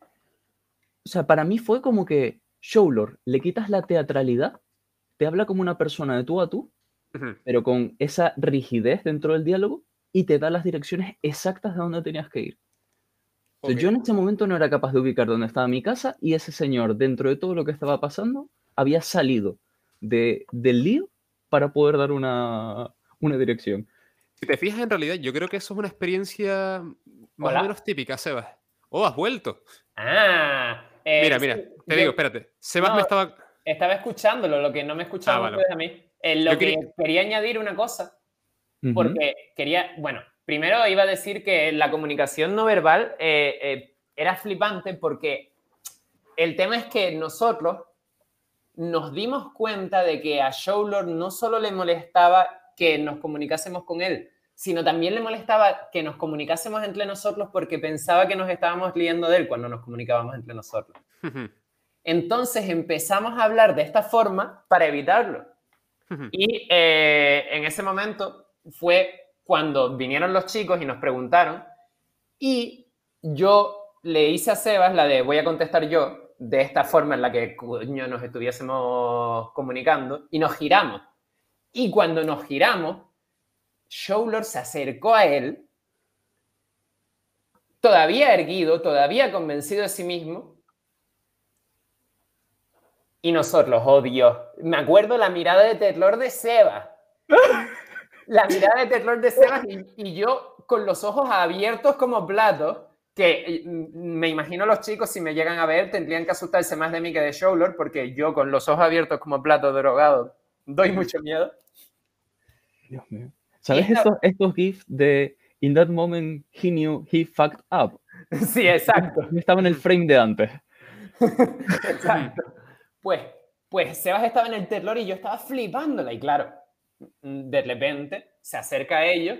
O sea, para mí fue como que Showlord, le quitas la teatralidad, te habla como una persona de tú a tú, pero con esa rigidez dentro del diálogo y te da las direcciones exactas de dónde tenías que ir. Yo en ese momento no era capaz de ubicar dónde estaba mi casa y ese señor, dentro de todo lo que estaba pasando, había salido de, del lío para poder dar una, una dirección. Si te fijas, en realidad, yo creo que eso es una experiencia más Hola. o menos típica, Sebas. Oh, has vuelto. Ah, eh, Mira, mira, te yo digo, espérate. Sebas no, me estaba. Estaba escuchándolo, lo que no me escuchaba Ah, vale, a mí. Eh, lo Yo que quería- quería añadir una cosa, porque quería, bueno, primero iba a decir que la comunicación no verbal eh, eh, era flipante porque el tema es que nosotros nos dimos cuenta de que a Showlord no solo le molestaba que nos comunicásemos con él, sino también le molestaba que nos comunicásemos entre nosotros porque pensaba que nos estábamos liando de él cuando nos comunicábamos entre nosotros. Entonces empezamos a hablar de esta forma para evitarlo. Y eh, en ese momento fue cuando vinieron los chicos y nos preguntaron Y yo le hice a Sebas la de voy a contestar yo de esta forma en la que coño, nos estuviésemos comunicando y nos giramos. Y cuando nos giramos, Showlord se acercó a él, todavía erguido, todavía convencido de sí mismo, y nosotros, oh Dios, me acuerdo la mirada de terror de Sebas. La mirada de terror de Sebas y, y yo con los ojos abiertos como platos, que mm, me imagino los chicos si me llegan a ver tendrían que asustarse más de mí que de Showlord, porque yo con los ojos abiertos como plato drogado doy mucho miedo. Dios mío. ¿Sabes estos, estos GIFs de In that moment he knew he fucked up? Sí, exacto. Estaba en el frame de antes. Exacto. Pues, pues Sebas estaba en el terror y yo estaba flipándola. Y claro, de repente se acerca a ellos,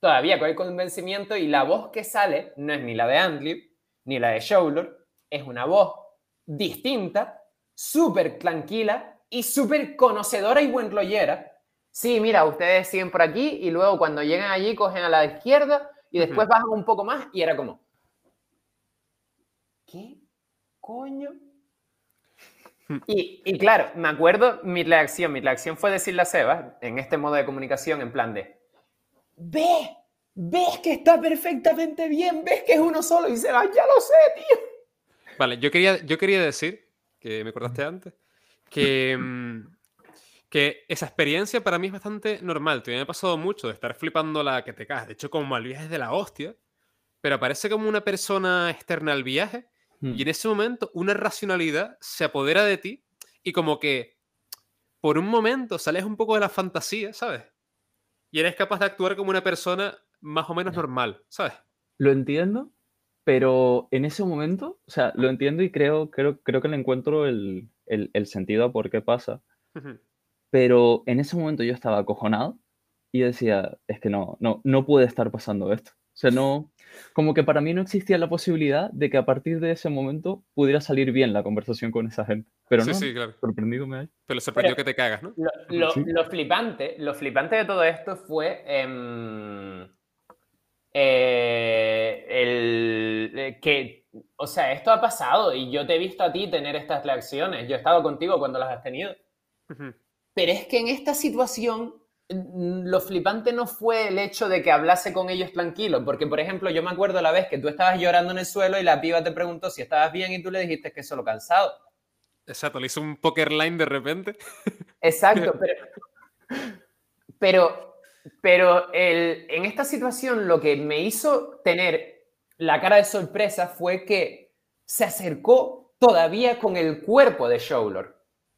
todavía con el convencimiento, y la voz que sale no es ni la de Andrew, ni la de Showlord, es una voz distinta, súper tranquila y súper conocedora y buen rollera. Sí, mira, ustedes siguen por aquí y luego cuando llegan allí cogen a la izquierda y después bajan un poco más y era como, ¿qué coño? Y, y, claro, me acuerdo mi reacción. Mi reacción fue decirle a Sebas, en este modo de comunicación, en plan de: ¡Ve! ¿Ves que está perfectamente bien? ¿Ves que es uno solo? Y Sebas, ya lo sé, tío. Vale, yo quería, yo quería decir, que me acordaste antes, que, mm, que esa experiencia para mí es bastante normal. Te me ha pasado mucho de estar flipando la que te caes. De hecho, como al viaje es de la hostia, pero aparece como una persona externa al viaje Hmm. y en ese momento una racionalidad se apodera de ti y como que por un momento sales un poco de la fantasía, ¿sabes? Y eres capaz de actuar como una persona más o menos normal, ¿sabes? Lo entiendo, pero en ese momento, o sea, lo entiendo y creo, creo, creo que le encuentro el, el, el sentido a por qué pasa. Pero en ese momento yo estaba acojonado y decía, es que no, no, no puede estar pasando esto. O sea, no, como que para mí no existía la posibilidad de que a partir de ese momento pudiera salir bien la conversación con esa gente. Pero Sí, no, sí, claro. sorprendido me hay. Pero sorprendió Pero- que te cagas, ¿no? Lo, lo- Sí. lo flipante, lo flipante de todo esto fue em, eh, el, eh, que, o sea, esto ha pasado y yo te he visto a ti tener estas reacciones. Yo he estado contigo cuando las has tenido. Ujú. Pero es que en esta situación lo flipante no fue el hecho de que hablase con ellos tranquilo, porque por ejemplo yo me acuerdo la vez que tú estabas llorando en el suelo y la piba te preguntó si estabas bien y tú le dijiste que solo cansado. Exacto, le hizo un poker line de repente. Exacto, pero, pero, pero el- en esta situación lo que me hizo tener la cara de sorpresa fue que se acercó todavía con el cuerpo de Showlord.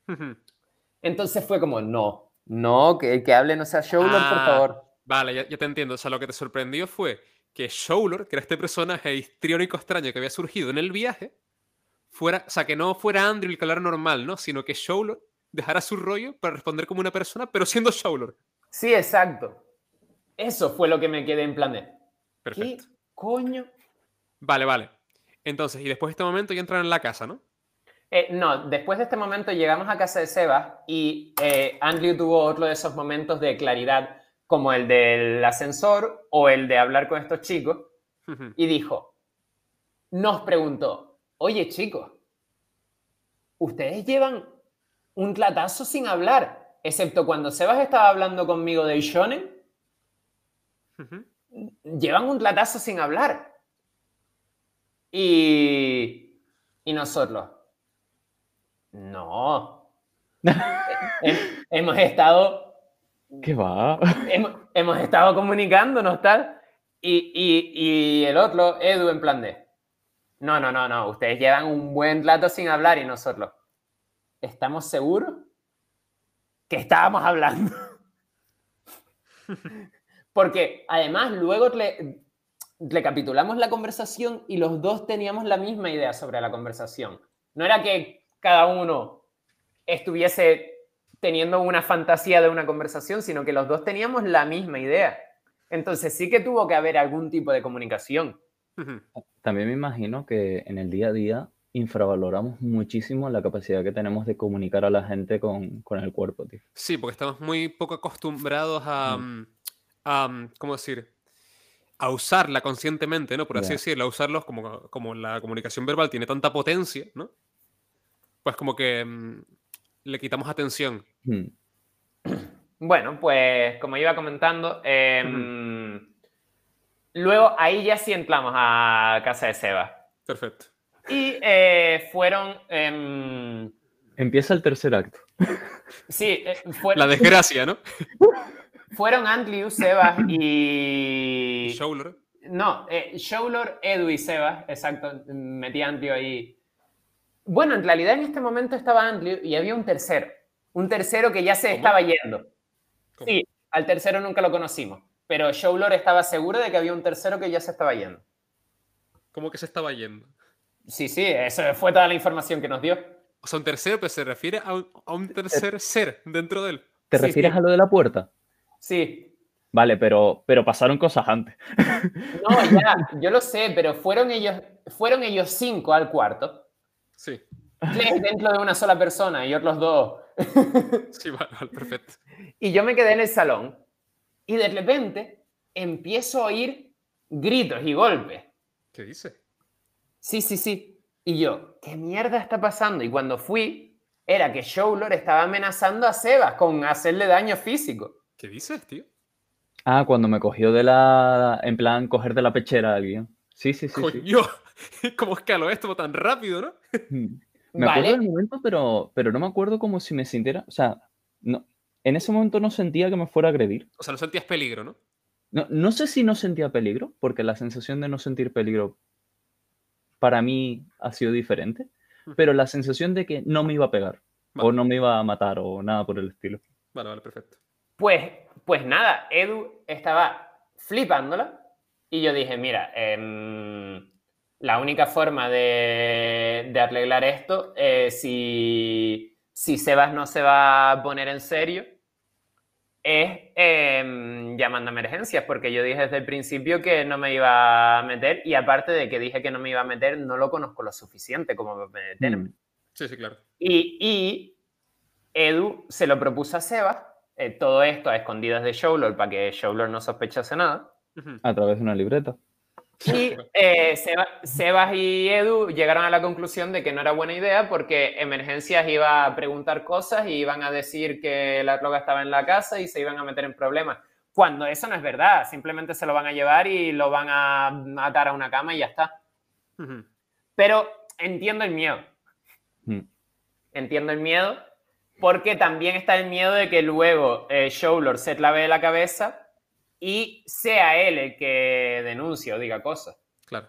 Ujú. Entonces fue como, no, no, que que hable no sea Showlord, por Ah, favor. Vale, ya, ya te entiendo. O sea, lo que te sorprendió fue que Showlord, que era este personaje histriónico extraño que había surgido en el viaje, fuera, o sea, que no fuera Andrew el hablara normal, ¿no? Sino que Showlord dejara su rollo para responder como una persona, pero siendo Showlord. Sí, exacto. Eso fue lo que me quedé en plan de, ¿qué Perfecto. coño? Vale, vale. Entonces, y después de este momento ya entran en la casa, ¿no? Eh, no, después de este momento llegamos a casa de Sebas y eh, Andrew tuvo otro de esos momentos de claridad como el del ascensor o el de hablar con estos chicos y dijo, nos preguntó, oye chicos, ustedes llevan un platazo sin hablar, excepto cuando Sebas estaba hablando conmigo de Shonen, llevan un platazo sin hablar. Y, y nosotros, no. Hem- hemos estado ¿Qué va? hemos, hemos estado comunicándonos tal y, y- y el otro Edu en plan de no no no no ustedes llevan un buen rato sin hablar y nosotros estamos seguros que estábamos hablando porque además luego le, recapitulamos la conversación y los dos teníamos la misma idea sobre la conversación no era que cada uno estuviese teniendo una fantasía de una conversación, sino que los dos teníamos la misma idea. Entonces sí que tuvo que haber algún tipo de comunicación. También me imagino que en el día a día infravaloramos muchísimo la capacidad que tenemos de comunicar a la gente con, con el cuerpo, tío. Sí, porque estamos muy poco acostumbrados a, Mm. mm, a, mm, ¿cómo decir? a usarla conscientemente, ¿no? Por así decirlo, a usarlos como, como la comunicación verbal tiene tanta potencia, ¿no? Pues como que mm, le quitamos atención. Hmm. Bueno, pues como iba comentando, em, luego ahí ya sí entramos a casa de Seba. Perfecto. Y eh, fueron... em, Empieza el tercer acto. sí, eh, fue- La desgracia, ¿no? fueron Andrew, Sebas y... Showler. No, eh, Showlor, Edu y Sebas, exacto, metí a Andrew ahí. Bueno, en realidad en este momento estaba Andrew y había un tercero. Un tercero que ya se ¿Cómo? estaba yendo. ¿Cómo? Sí, al tercero nunca lo conocimos. Pero Showlor estaba seguro de que había un tercero que ya se estaba yendo. ¿Cómo que se estaba yendo? Sí, sí, eso fue toda la información que nos dio. O sea, un tercero, pero se refiere a un, a un tercer ser dentro de él. ¿Te Sí, refieres sí. a lo de la puerta? Sí. Vale, pero, pero pasaron cosas antes. No, ya, yo lo sé, pero fueron ellos, fueron ellos cinco al cuarto. Sí. Tres dentro de una sola persona y otros dos Sí, vale, vale, perfecto. Y yo me quedé en el salón y de repente empiezo a oír gritos y golpes. ¿Qué dice? Sí, sí, sí. Y yo, ¿qué mierda está pasando? Y cuando fui, era que Showlor estaba amenazando a Sebas con hacerle daño físico. ¿Qué dices, tío? Ah, cuando me cogió de la. En plan, coger de la pechera a alguien. Sí, sí, sí. sí. ¿cómo escaló esto tan rápido, no? Hmm. Me acuerdo Vale. del momento, pero, pero no me acuerdo como si me sintiera. O sea, no, en ese momento no sentía que me fuera a agredir. O sea, no sentías peligro, ¿no? No, no sé si no sentía peligro, porque la sensación de no sentir peligro para mí ha sido diferente, pero la sensación de que no me iba a pegar, o Vale. no me iba a matar, o nada por el estilo. Vale, vale, perfecto. Pues, pues nada, Edu estaba flipándola y yo dije, mira, em, la única forma de, de arreglar esto es si, si Sebas no se va a poner en serio, es em, llamando a emergencias, porque yo dije desde el principio que no me iba a meter y aparte de que dije que no me iba a meter, no lo conozco lo suficiente como para meterme. Mm. Sí, sí, claro. Y, y Edu se lo propuso a Sebas, eh, todo esto a escondidas de Showlor para que Showlor no sospechase nada. A través de una libreta. Y eh, Seba- Sebas y Edu llegaron a la conclusión de que no era buena idea porque Emergencias iba a preguntar cosas y iban a decir que la droga estaba en la casa y se iban a meter en problemas. Cuando eso no es verdad, simplemente se lo van a llevar y lo van a atar a una cama y ya está. Pero entiendo el miedo. Mm. entiendo el miedo, porque también está el miedo de que luego eh, Showlord se clave la cabeza y sea él el que denuncie o diga cosas. Claro.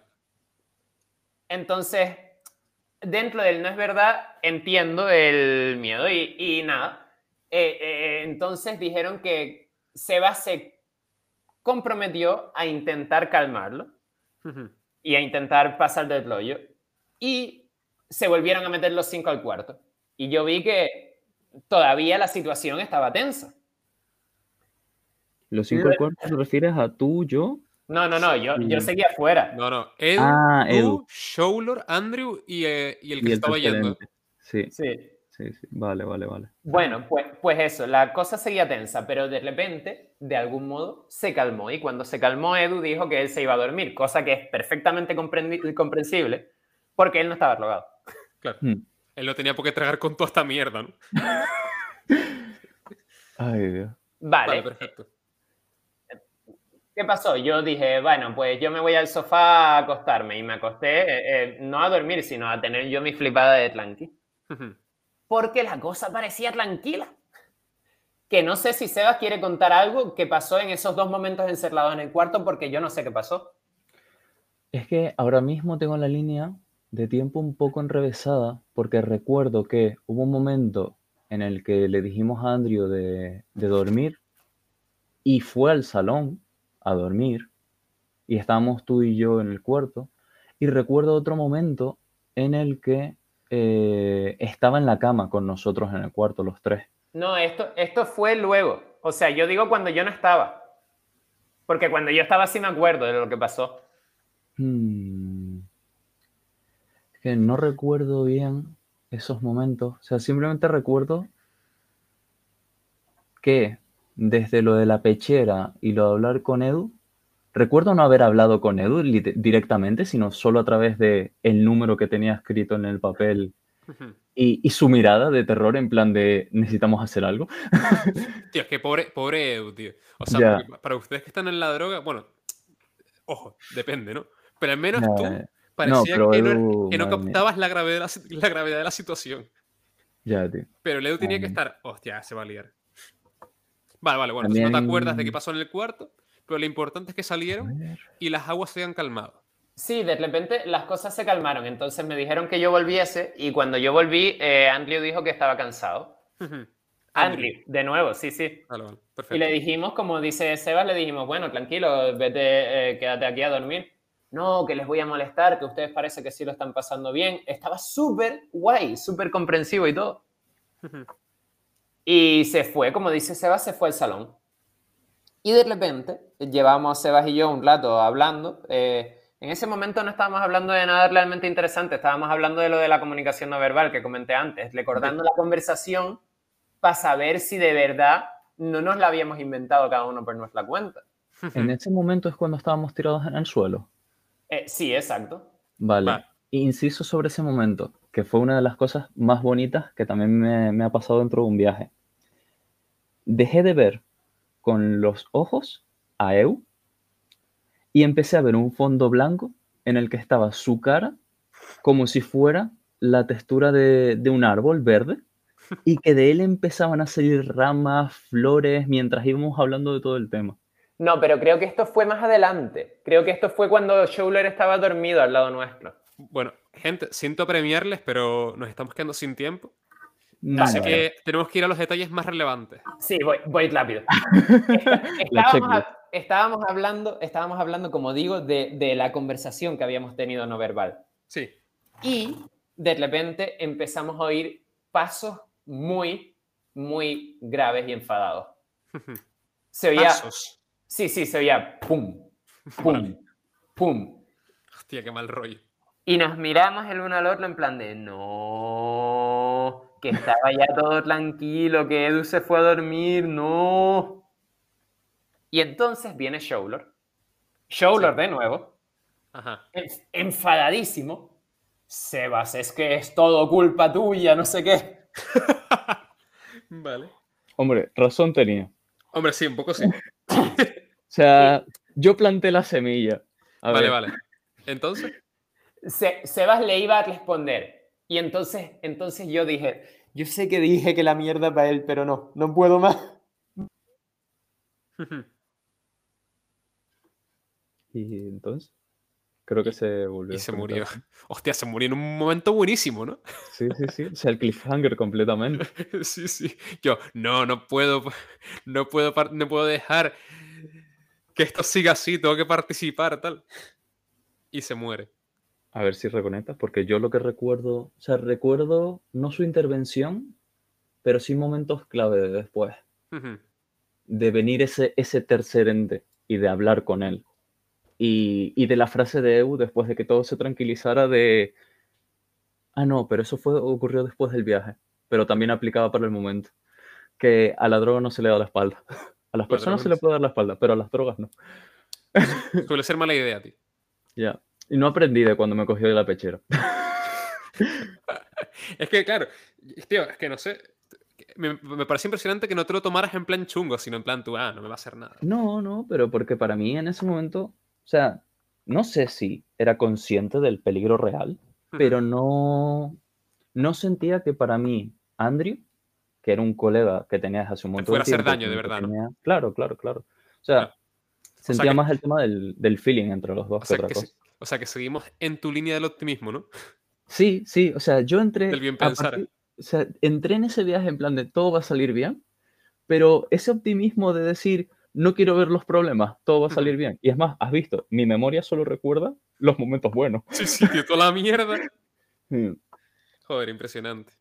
Entonces, dentro del no es verdad, entiendo el miedo y, y nada. Eh, eh, entonces dijeron que Seba se comprometió a intentar calmarlo y a intentar pasar del rollo. Y se volvieron a meter los cinco al cuarto. Y yo vi que todavía la situación estaba tensa. Los cinco Lo- cuarto te refieres a tú, yo. No, no, no, yo, yo seguía fuera. No, no. Edu, Ah, tú, Edu. Showlor, Andrew y, eh, y el que y el estaba yendo. Sí, Sí. sí, sí. Vale, vale, vale. Bueno, pues, pues eso, la cosa seguía tensa, pero de repente, de algún modo, se calmó. Y cuando se calmó, Edu dijo que él se iba a dormir, cosa que es perfectamente comprensible, porque él no estaba drogado. Claro. Hmm. Él no tenía por qué tragar con toda esta mierda, ¿no? Ay, Dios. Vale, Vale, perfecto. ¿Qué pasó? Yo dije, bueno, pues yo me voy al sofá a acostarme y me acosté, eh, eh, no a dormir, sino a tener yo mi flipada de tranqui. Porque la cosa parecía tranquila. Que no sé si Sebas quiere contar algo que pasó en esos dos momentos encerrados en el cuarto, porque yo no sé qué pasó. Es que ahora mismo tengo la línea de tiempo un poco enrevesada porque recuerdo que hubo un momento en el que le dijimos a Andrew de, de dormir y fue al salón a dormir y estábamos tú y yo en el cuarto y recuerdo otro momento en el que eh, estaba en la cama con nosotros en el cuarto los tres. No, esto, esto fue luego. O sea, yo digo cuando yo no estaba. Porque cuando yo estaba sí me acuerdo de lo que pasó. Hmm. Que no recuerdo bien esos momentos. O sea, simplemente recuerdo que desde lo de la pechera y lo de hablar con Edu, recuerdo no haber hablado con Edu directamente, sino solo a través de el número que tenía escrito en el papel y, y su mirada de terror en plan de necesitamos hacer algo. Tío, es que pobre, pobre Edu, tío. O sea, para ustedes que están en la droga, bueno, ojo, depende, ¿no? Pero al menos tú ya. parecía que no, Edu, que no captabas la gravedad, de la gravedad de la situación. Ya, tío. Pero Edu tenía que estar, hostia, se va a liar. Vale, vale, bueno, entonces no te acuerdas de qué También- pasó en el cuarto, pero lo importante es que salieron y las aguas se han calmado. Sí, de repente las cosas se calmaron, entonces me dijeron que yo volviese y cuando yo volví, eh, Andrew dijo que estaba cansado. Andrew, de nuevo, sí, sí. Vale, vale, Y perfecto. le dijimos, como dice Sebas, le dijimos, bueno, tranquilo, vete, eh, quédate aquí a dormir. No, que les voy a molestar, que ustedes parece que sí lo están pasando bien. Estaba súper guay, súper comprensivo y todo. Y se fue, como dice Sebas, se fue al salón. Y de repente, llevamos Sebas y yo un rato hablando. eh, en ese momento no estábamos hablando de nada realmente interesante, estábamos hablando de lo de la comunicación no verbal que comenté antes, recordando la conversación para saber si de verdad no nos la habíamos inventado cada uno por nuestra cuenta. En ese momento es cuando estábamos tirados en el suelo. Eh, sí, exacto. Vale. Vale. Inciso sobre ese momento, que fue una de las cosas más bonitas que también me, me ha pasado dentro de un viaje. Dejé de ver con los ojos a Eu y empecé a ver un fondo blanco en el que estaba su cara como si fuera la textura de, de un árbol verde y que de él empezaban a salir ramas, flores, mientras íbamos hablando de todo el tema. No, pero creo que esto fue más adelante. Creo que esto fue cuando Schouler estaba dormido al lado nuestro. Bueno, gente, siento premiarles, pero nos estamos quedando sin tiempo. Vale, Así vale. que tenemos que ir a los detalles más relevantes. Sí, voy, voy rápido. Estábamos, a- estábamos hablando, estábamos hablando, como digo, de, de la conversación que habíamos tenido no verbal. Sí. Y de repente empezamos a oír pasos muy, muy graves y enfadados. Se oía, Pasos. sí, sí, se oía pum, pum, Vale. pum. Hostia, qué mal rollo. Y nos miramos el uno al otro en plan de no, que estaba ya todo tranquilo, que Edu se fue a dormir, no. Y entonces viene Showler. Showler Sí. de nuevo, Ajá. enf- enfadadísimo. Sebas, es que es todo culpa tuya, no sé qué. Vale. Hombre, razón tenía. Hombre, sí, un poco sí. O sea, yo planté la semilla. A vale, ver, vale. Entonces, Se- Sebas le iba a responder. Y entonces, entonces yo dije, yo sé que dije que la mierda para él, pero no, no puedo más. Y entonces, creo que se volvió. y se murió. Hostia, se murió en un momento buenísimo, ¿no? Sí, sí, sí. O sea, el cliffhanger completamente. Sí, sí. Yo, no, no puedo, no puedo, no puedo dejar que esto siga así, tengo que participar, tal. Y se muere. A ver si reconectas, porque yo lo que recuerdo, o sea, recuerdo no su intervención, pero sí momentos clave de después, de venir ese, ese tercer ente y de hablar con él. Y, y de la frase de Eu después de que todo se tranquilizara de, ah, no, pero eso fue, ocurrió después del viaje, pero también aplicaba para el momento, que a la droga no se le da la espalda. A las La personas se le puede dar la espalda, pero a las drogas no. Suele ser mala idea, tío. Ya. Y no aprendí de cuando me cogió de la pechera. Es que, claro, tío, es que no sé. Me, me parece impresionante que no te lo tomaras en plan chungo, sino en plan tú, ah, no me va a hacer nada. No, no, pero porque para mí en ese momento, o sea, no sé si era consciente del peligro real, pero no, no sentía que para mí, Andrew, que era un colega que tenía desde hace un montón fuera a de hacer tiempo, daño, de que verdad, ¿no? tenía- Claro, claro, claro. O sea, Claro. sentía que- más el tema del, del feeling entre los dos O que sea, otra que, cosa. O sea, que seguimos en tu línea del optimismo, ¿no? Sí, sí, o sea, yo entré. Del bien pensar. partir- o sea, entré en ese viaje en plan de todo va a salir bien, pero ese optimismo de decir no quiero ver los problemas, todo va a salir bien. Y es más, has visto, mi memoria solo recuerda los momentos buenos. Sí, sí, tío, toda la mierda. Joder, impresionante.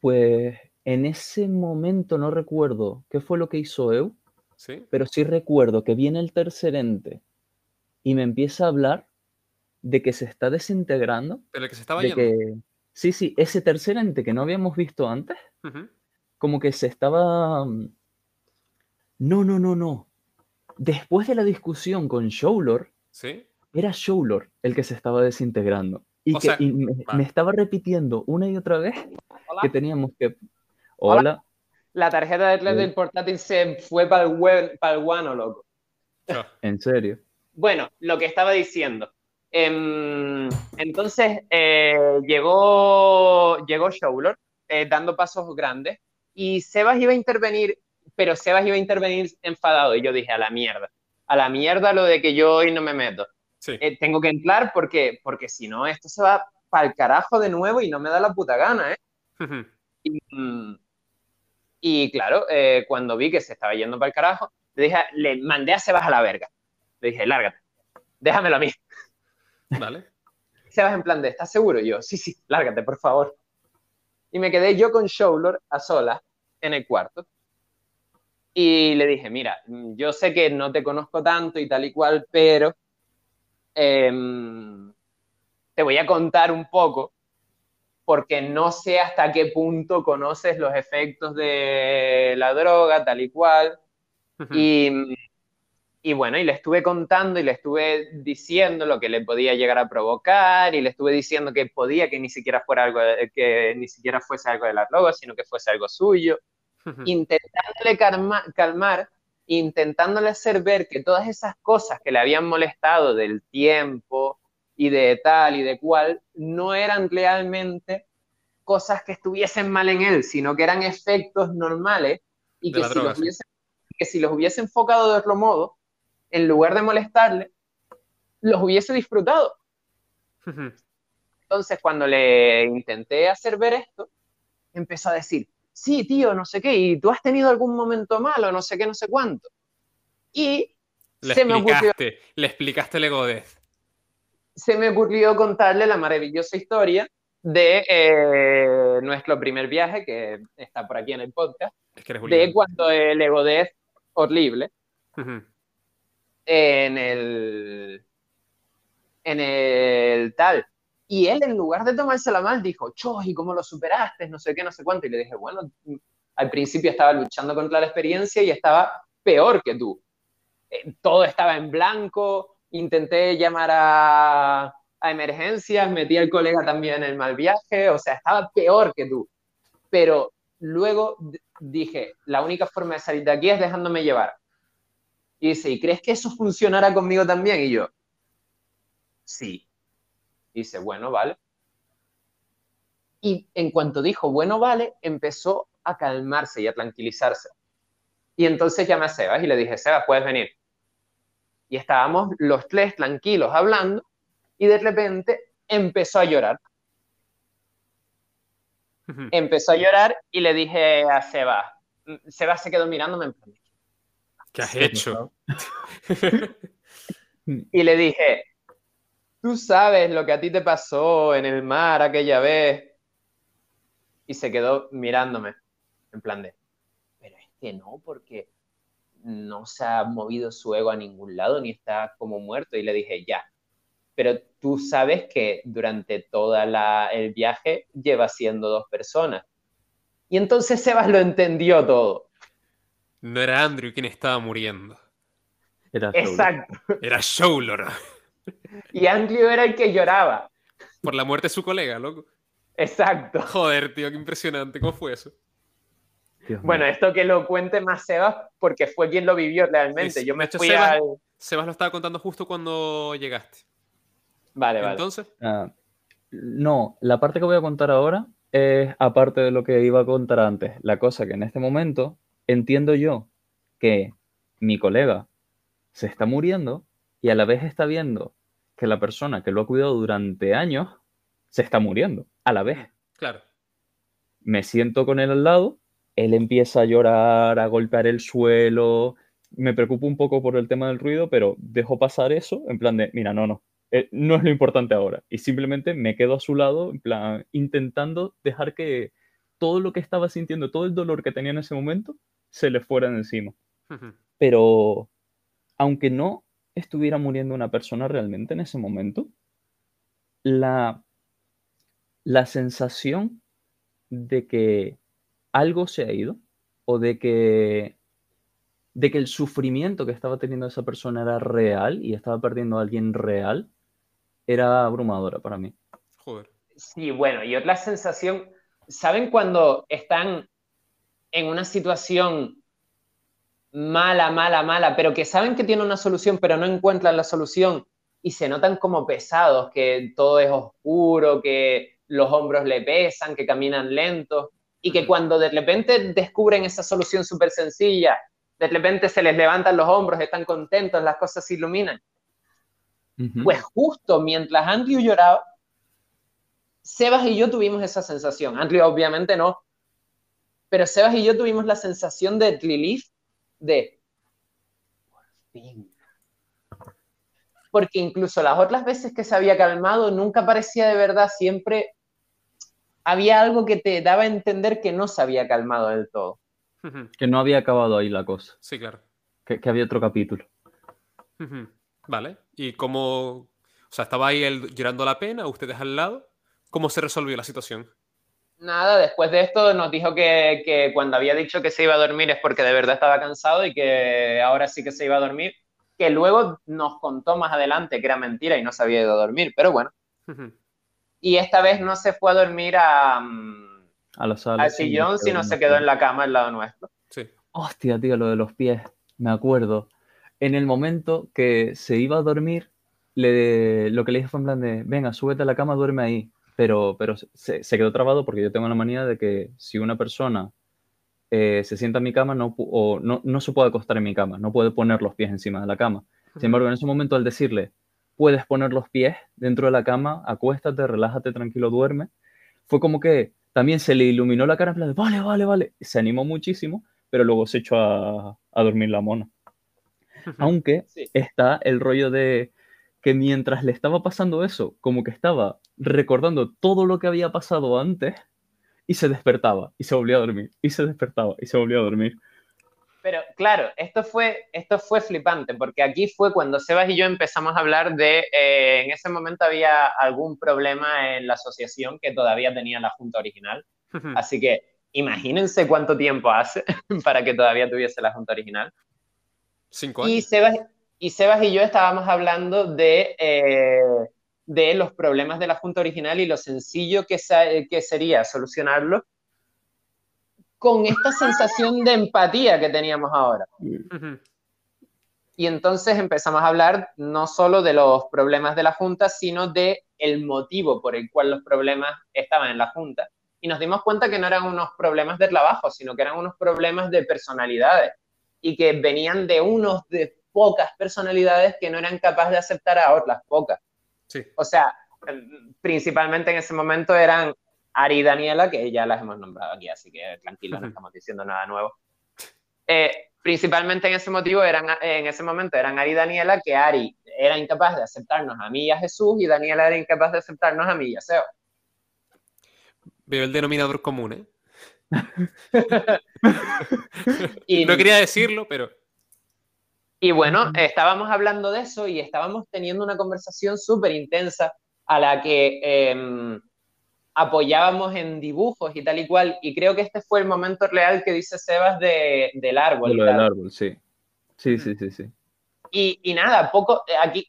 Pues en ese momento no recuerdo qué fue lo que hizo Eu, ¿Sí? pero sí recuerdo que viene el tercer ente y me empieza a hablar de que se está desintegrando, Pero el que se estaba de yendo. que sí, sí, ese tercer ente que no habíamos visto antes. Como que se estaba... mm, No, no, no, no. después de la discusión con Showlord, ¿Sí? era Showlord el que se estaba desintegrando. Y O que sea, y me, vale. me estaba repitiendo una y otra vez Hola. que teníamos que... Hola. Hola. La tarjeta de red Sí. del portátil se fue para el, web, para el guano, loco. En serio. Bueno, lo que estaba diciendo. Em, entonces eh, llegó, llegó Showlord eh, dando pasos grandes y Sebas iba a intervenir, pero Sebas iba a intervenir enfadado y yo dije, a la mierda, a la mierda lo de que yo hoy no me meto. sí. Eh, tengo que entrar porque, porque si no, esto se va para el carajo de nuevo y no me da la puta gana, ¿eh? Y, y claro, cuando vi que se estaba yendo para el carajo, le dije, le mandé a Sebas a la verga. Le dije, lárgate, déjamelo a mí. Vale. Sebas en plan de, ¿estás seguro? Y yo, sí, sí, lárgate, por favor. Y me quedé yo con Showlord a solas en el cuarto. Y le dije, mira, mm, yo sé que no te conozco tanto y tal y cual, pero em, te voy a contar un poco porque no sé hasta qué punto conoces los efectos de la droga, tal y cual. Y, y bueno, y le estuve contando y le estuve diciendo lo que le podía llegar a provocar y le estuve diciendo que podía que ni siquiera fuera algo, que ni siquiera fuese algo de la droga, sino que fuese algo suyo, intentándole calma- calmar, intentándole hacer ver que todas esas cosas que le habían molestado del tiempo y de tal y de cual no eran realmente cosas que estuviesen mal en él, sino que eran efectos normales y que si, droga, los sí. hubiese, que si los hubiese enfocado de otro modo, en lugar de molestarle, los hubiese disfrutado. Entonces, cuando le intenté hacer ver esto, empezó a decir, sí, tío, no sé qué, y tú has tenido algún momento malo, no sé qué, no sé cuánto. Y Le se me, ocurrió, explicaste, le explicaste el Egodez. se me ocurrió contarle la maravillosa historia de eh, nuestro primer viaje, que está por aquí en el podcast, Es que eres de cuando el egodez horrible Ujú. En el en el tal. Y él, en lugar de tomársela mal, dijo, Chos, ¿y cómo lo superaste? No sé qué, no sé cuánto. Y le dije, bueno, al principio estaba luchando contra la experiencia y estaba peor que tú. Eh, Todo estaba en blanco, intenté llamar a, a emergencias, metí al colega también en el mal viaje, o sea, estaba peor que tú. Pero luego dije, la única forma de salir de aquí es dejándome llevar. Y dice, ¿y crees que eso funcionará conmigo también? Y yo, sí. Y dice, bueno, vale. Y en cuanto dijo, bueno, vale, empezó a calmarse y a tranquilizarse. Y entonces llamé a Sebas y le dije, Sebas, puedes venir. Y estábamos los tres tranquilos hablando y de repente empezó a llorar. Empezó a llorar y le dije a Sebas, Sebas se quedó mirándome en plan, ¿Qué has hecho? Y le dije, tú sabes lo que a ti te pasó en el mar aquella vez. Y se quedó mirándome, en plan de, pero es que no, porque no se ha movido su ego a ningún lado ni está como muerto. Y le dije, ya, pero tú sabes que durante todo el viaje lleva siendo dos personas. Y entonces Sebas lo entendió todo. No era Andrew quien estaba muriendo. Era. Exacto. Era Showlord. Y Andrew era el que lloraba. Por la muerte de su colega, loco. Exacto. Joder, tío, qué impresionante. ¿Cómo fue eso? Dios mío. Bueno, esto que lo cuente más Sebas, porque fue quien lo vivió realmente. Sí, Yo me hecho, fui Sebas- al. Sebas lo estaba contando justo cuando llegaste. Vale, vale. Entonces, Ah, no, la parte que voy a contar ahora es aparte de lo que iba a contar antes. La cosa que en este momento entiendo yo que mi colega se está muriendo y a la vez está viendo que la persona que lo ha cuidado durante años se está muriendo a la vez. claro. Me siento con él al lado, él empieza a llorar, a golpear el suelo. Me preocupo un poco por el tema del ruido, pero dejo pasar eso en plan de, mira, no, no, eh, no es lo importante ahora. Y simplemente me quedo a su lado, en plan, intentando dejar que todo lo que estaba sintiendo, todo el dolor que tenía en ese momento, se le fuera de encima. Pero aunque no estuviera muriendo una persona realmente en ese momento, la, la sensación de que algo se ha ido o de que de que el sufrimiento que estaba teniendo esa persona era real y estaba perdiendo a alguien real, era abrumadora para mí. Joder. Sí, bueno, y otra sensación, ¿saben cuando están en una situación mala, mala, mala, pero que saben que tiene una solución, pero no encuentran la solución y se notan como pesados, que todo es oscuro, que los hombros le pesan, que caminan lentos, y que cuando de repente descubren esa solución súper sencilla, de repente se les levantan los hombros, están contentos, las cosas se iluminan. Pues justo mientras Andrew lloraba, Sebas y yo tuvimos esa sensación. Andrew obviamente no, pero Sebas y yo tuvimos la sensación de relief de por fin. Porque incluso las otras veces que se había calmado, nunca parecía de verdad, siempre había algo que te daba a entender que no se había calmado del todo. Que no había acabado ahí la cosa. Sí, claro. Que, había otro capítulo. Vale. ¿Y cómo, o sea, estaba ahí él llorando la pena, ustedes al lado? ¿Cómo se resolvió la situación? Nada, después de esto nos dijo que, cuando había dicho que se iba a dormir es porque de verdad estaba cansado y que ahora sí que se iba a dormir, que luego nos contó más adelante que era mentira y no se había ido a dormir, pero bueno. Y esta vez no se fue a dormir a, mm, a la sala, al sillón, sino se quedó en la cama al lado nuestro. Sí. Hostia, tío, lo de los pies, me acuerdo. En el momento que se iba a dormir, le, lo que le dije fue en plan de, venga, súbete a la cama, duerme ahí pero, pero se, quedó trabado porque yo tengo la manía de que si una persona eh, se sienta en mi cama no, o no, no, se puede acostar en mi cama, no puede poner los pies encima de la cama. Sin embargo, en ese momento al decirle, puedes poner los pies dentro de la cama, acuéstate, relájate, tranquilo, duerme, fue como que también se le iluminó la cara en plan de, vale, vale, vale, se animó muchísimo, pero luego se echó a, a dormir la mona. Aunque está el rollo de que mientras le estaba pasando eso, como que estaba recordando todo lo que había pasado antes y se despertaba y se volvía a dormir y se despertaba y se volvía a dormir. Pero claro, esto fue, esto fue flipante porque aquí fue cuando Sebas y yo empezamos a hablar de, eh, en ese momento había algún problema en la asociación que todavía tenía la junta original. Así que imagínense cuánto tiempo hace para que todavía tuviese la junta original. Cinco años. Y Sebas, y Sebas y yo estábamos hablando de, eh, de los problemas de la Junta original y lo sencillo que, que sería solucionarlo con esta sensación de empatía que teníamos ahora. Y entonces empezamos a hablar no solo de los problemas de la Junta, sino de el motivo por el cual los problemas estaban en la Junta. Y nos dimos cuenta que no eran unos problemas de trabajo, sino que eran unos problemas de personalidades y que venían de unos de pocas personalidades que no eran capaces de aceptar a otras pocas. Sí. O sea, principalmente en ese momento eran Ari y Daniela, que ya las hemos nombrado aquí, así que tranquilos, no estamos diciendo nada nuevo. Eh, principalmente en ese motivo eran, en ese momento eran Ari y Daniela, que Ari era incapaz de aceptarnos a mí y a Jesús, y Daniela era incapaz de aceptarnos a mí y a Seo. Veo el denominador común, ¿eh? y, no quería decirlo, pero... Y bueno, estábamos hablando de eso y estábamos teniendo una conversación súper intensa a la que em, apoyábamos en dibujos y tal y cual. Y creo que este fue el momento real que dice Sebas de, del árbol. De lo del árbol, sí. Sí, sí, sí, sí. Y, y, nada, poco, eh, aquí,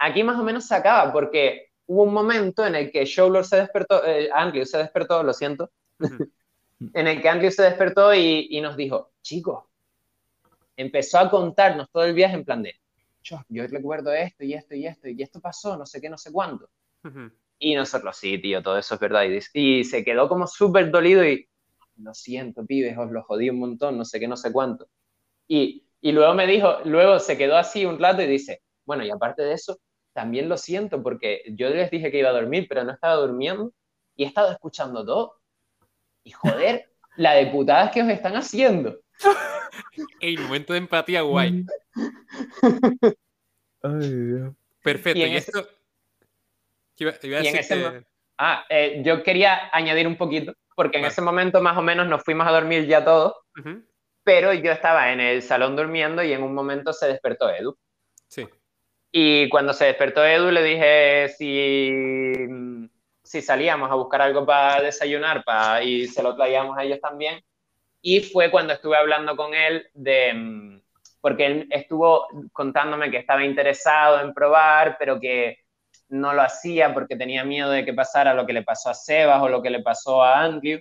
aquí más o menos se acaba, porque hubo un momento en el que Showlord se despertó, eh, Andrew se despertó, lo siento, en el que Andrew se despertó y, y nos dijo, chicos, empezó a contarnos todo el viaje en plan de, yo, recuerdo esto y esto y esto, y esto pasó, no sé qué, no sé cuánto. Y nosotros, sí, tío, todo eso es verdad. Y, se quedó como súper dolido y, lo siento, pibes, os lo jodí un montón, no sé qué, no sé cuánto. Y, y luego me dijo, luego se quedó así un rato y dice, bueno, y aparte de eso, también lo siento porque yo les dije que iba a dormir, pero no estaba durmiendo y he estado escuchando todo. Y joder, la de putadas que os están haciendo. El momento de empatía guay. Perfecto. Y, esto... Ah, eh, yo quería añadir un poquito, porque en ese momento más o menos nos fuimos a dormir ya todos, pero yo estaba en el salón durmiendo y en un momento se despertó Edu. Sí. Y cuando se despertó Edu le dije si, si salíamos a buscar algo para desayunar para, y se lo traíamos a ellos también. Y fue cuando estuve hablando con él de, mm, porque él estuvo contándome que estaba interesado en probar, pero que no lo hacía porque tenía miedo de que pasara lo que le pasó a Sebas o lo que le pasó a Andrew,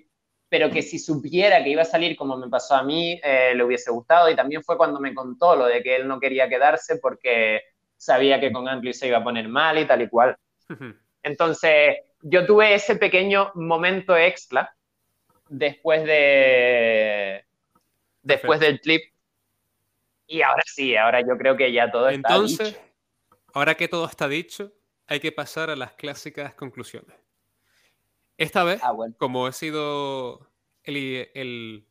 pero que si supiera que iba a salir como me pasó a mí, eh, le hubiese gustado. Y también fue cuando me contó lo de que él no quería quedarse porque sabía que con Andrew se iba a poner mal y tal y cual. Entonces, yo tuve ese pequeño momento extra después de después del clip y ahora sí, ahora yo creo que ya todo está Entonces, ahora que todo está dicho, hay que pasar a las clásicas conclusiones. Esta vez, Ah, como he sido el, el,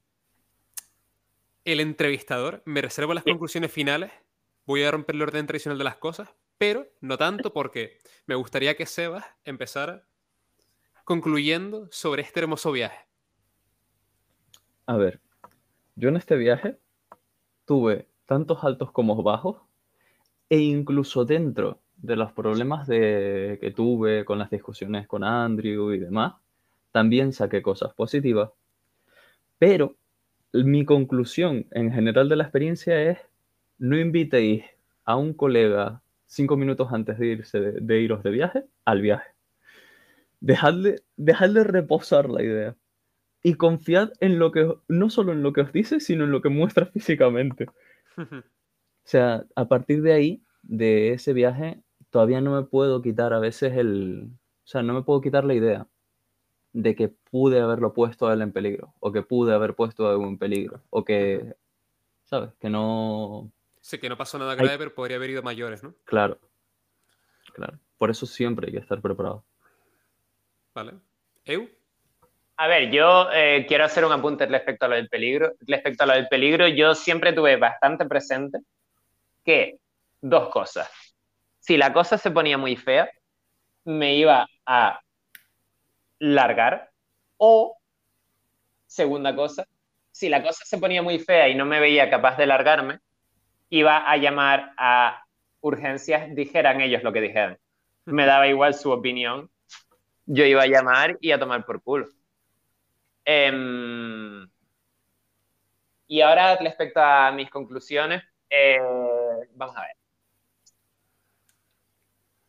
el entrevistador, me reservo las Sí. conclusiones finales. Voy a romper el orden tradicional de las cosas, pero no tanto porque me gustaría que Sebas empezara concluyendo sobre este hermoso viaje. A ver, yo en este viaje tuve tantos altos como bajos e incluso dentro de los problemas de, que tuve con las discusiones con Andrew y demás, también saqué cosas positivas. Pero mi conclusión en general de la experiencia es no invitéis a un colega cinco minutos antes de irse de, de iros de viaje al viaje. Dejadle, dejadle reposar la idea y confiad en lo que, no solo en lo que os dice, sino en lo que muestra físicamente. O sea, a partir de ahí, de ese viaje, todavía no me puedo quitar a veces el, o sea, no me puedo quitar la idea de que pude haberlo puesto a él en peligro, o que pude haber puesto a él en peligro, o que, ¿sabes? Que no, sé que no pasó nada grave, pero podría haber ido mayores, ¿no? claro, claro. Por eso siempre hay que estar preparado. Vale. ¿Eu? A ver, yo eh, quiero hacer un apunte respecto a lo del peligro. Respecto a lo del peligro, yo siempre tuve bastante presente que dos cosas. Si la cosa se ponía muy fea, me iba a largar. O, segunda cosa, si la cosa se ponía muy fea y no me veía capaz de largarme, iba a llamar a urgencias, dijeran ellos lo que dijeran. Me daba igual su opinión. Yo iba a llamar y a tomar por culo. Em, y ahora respecto a mis conclusiones, eh, vamos a ver.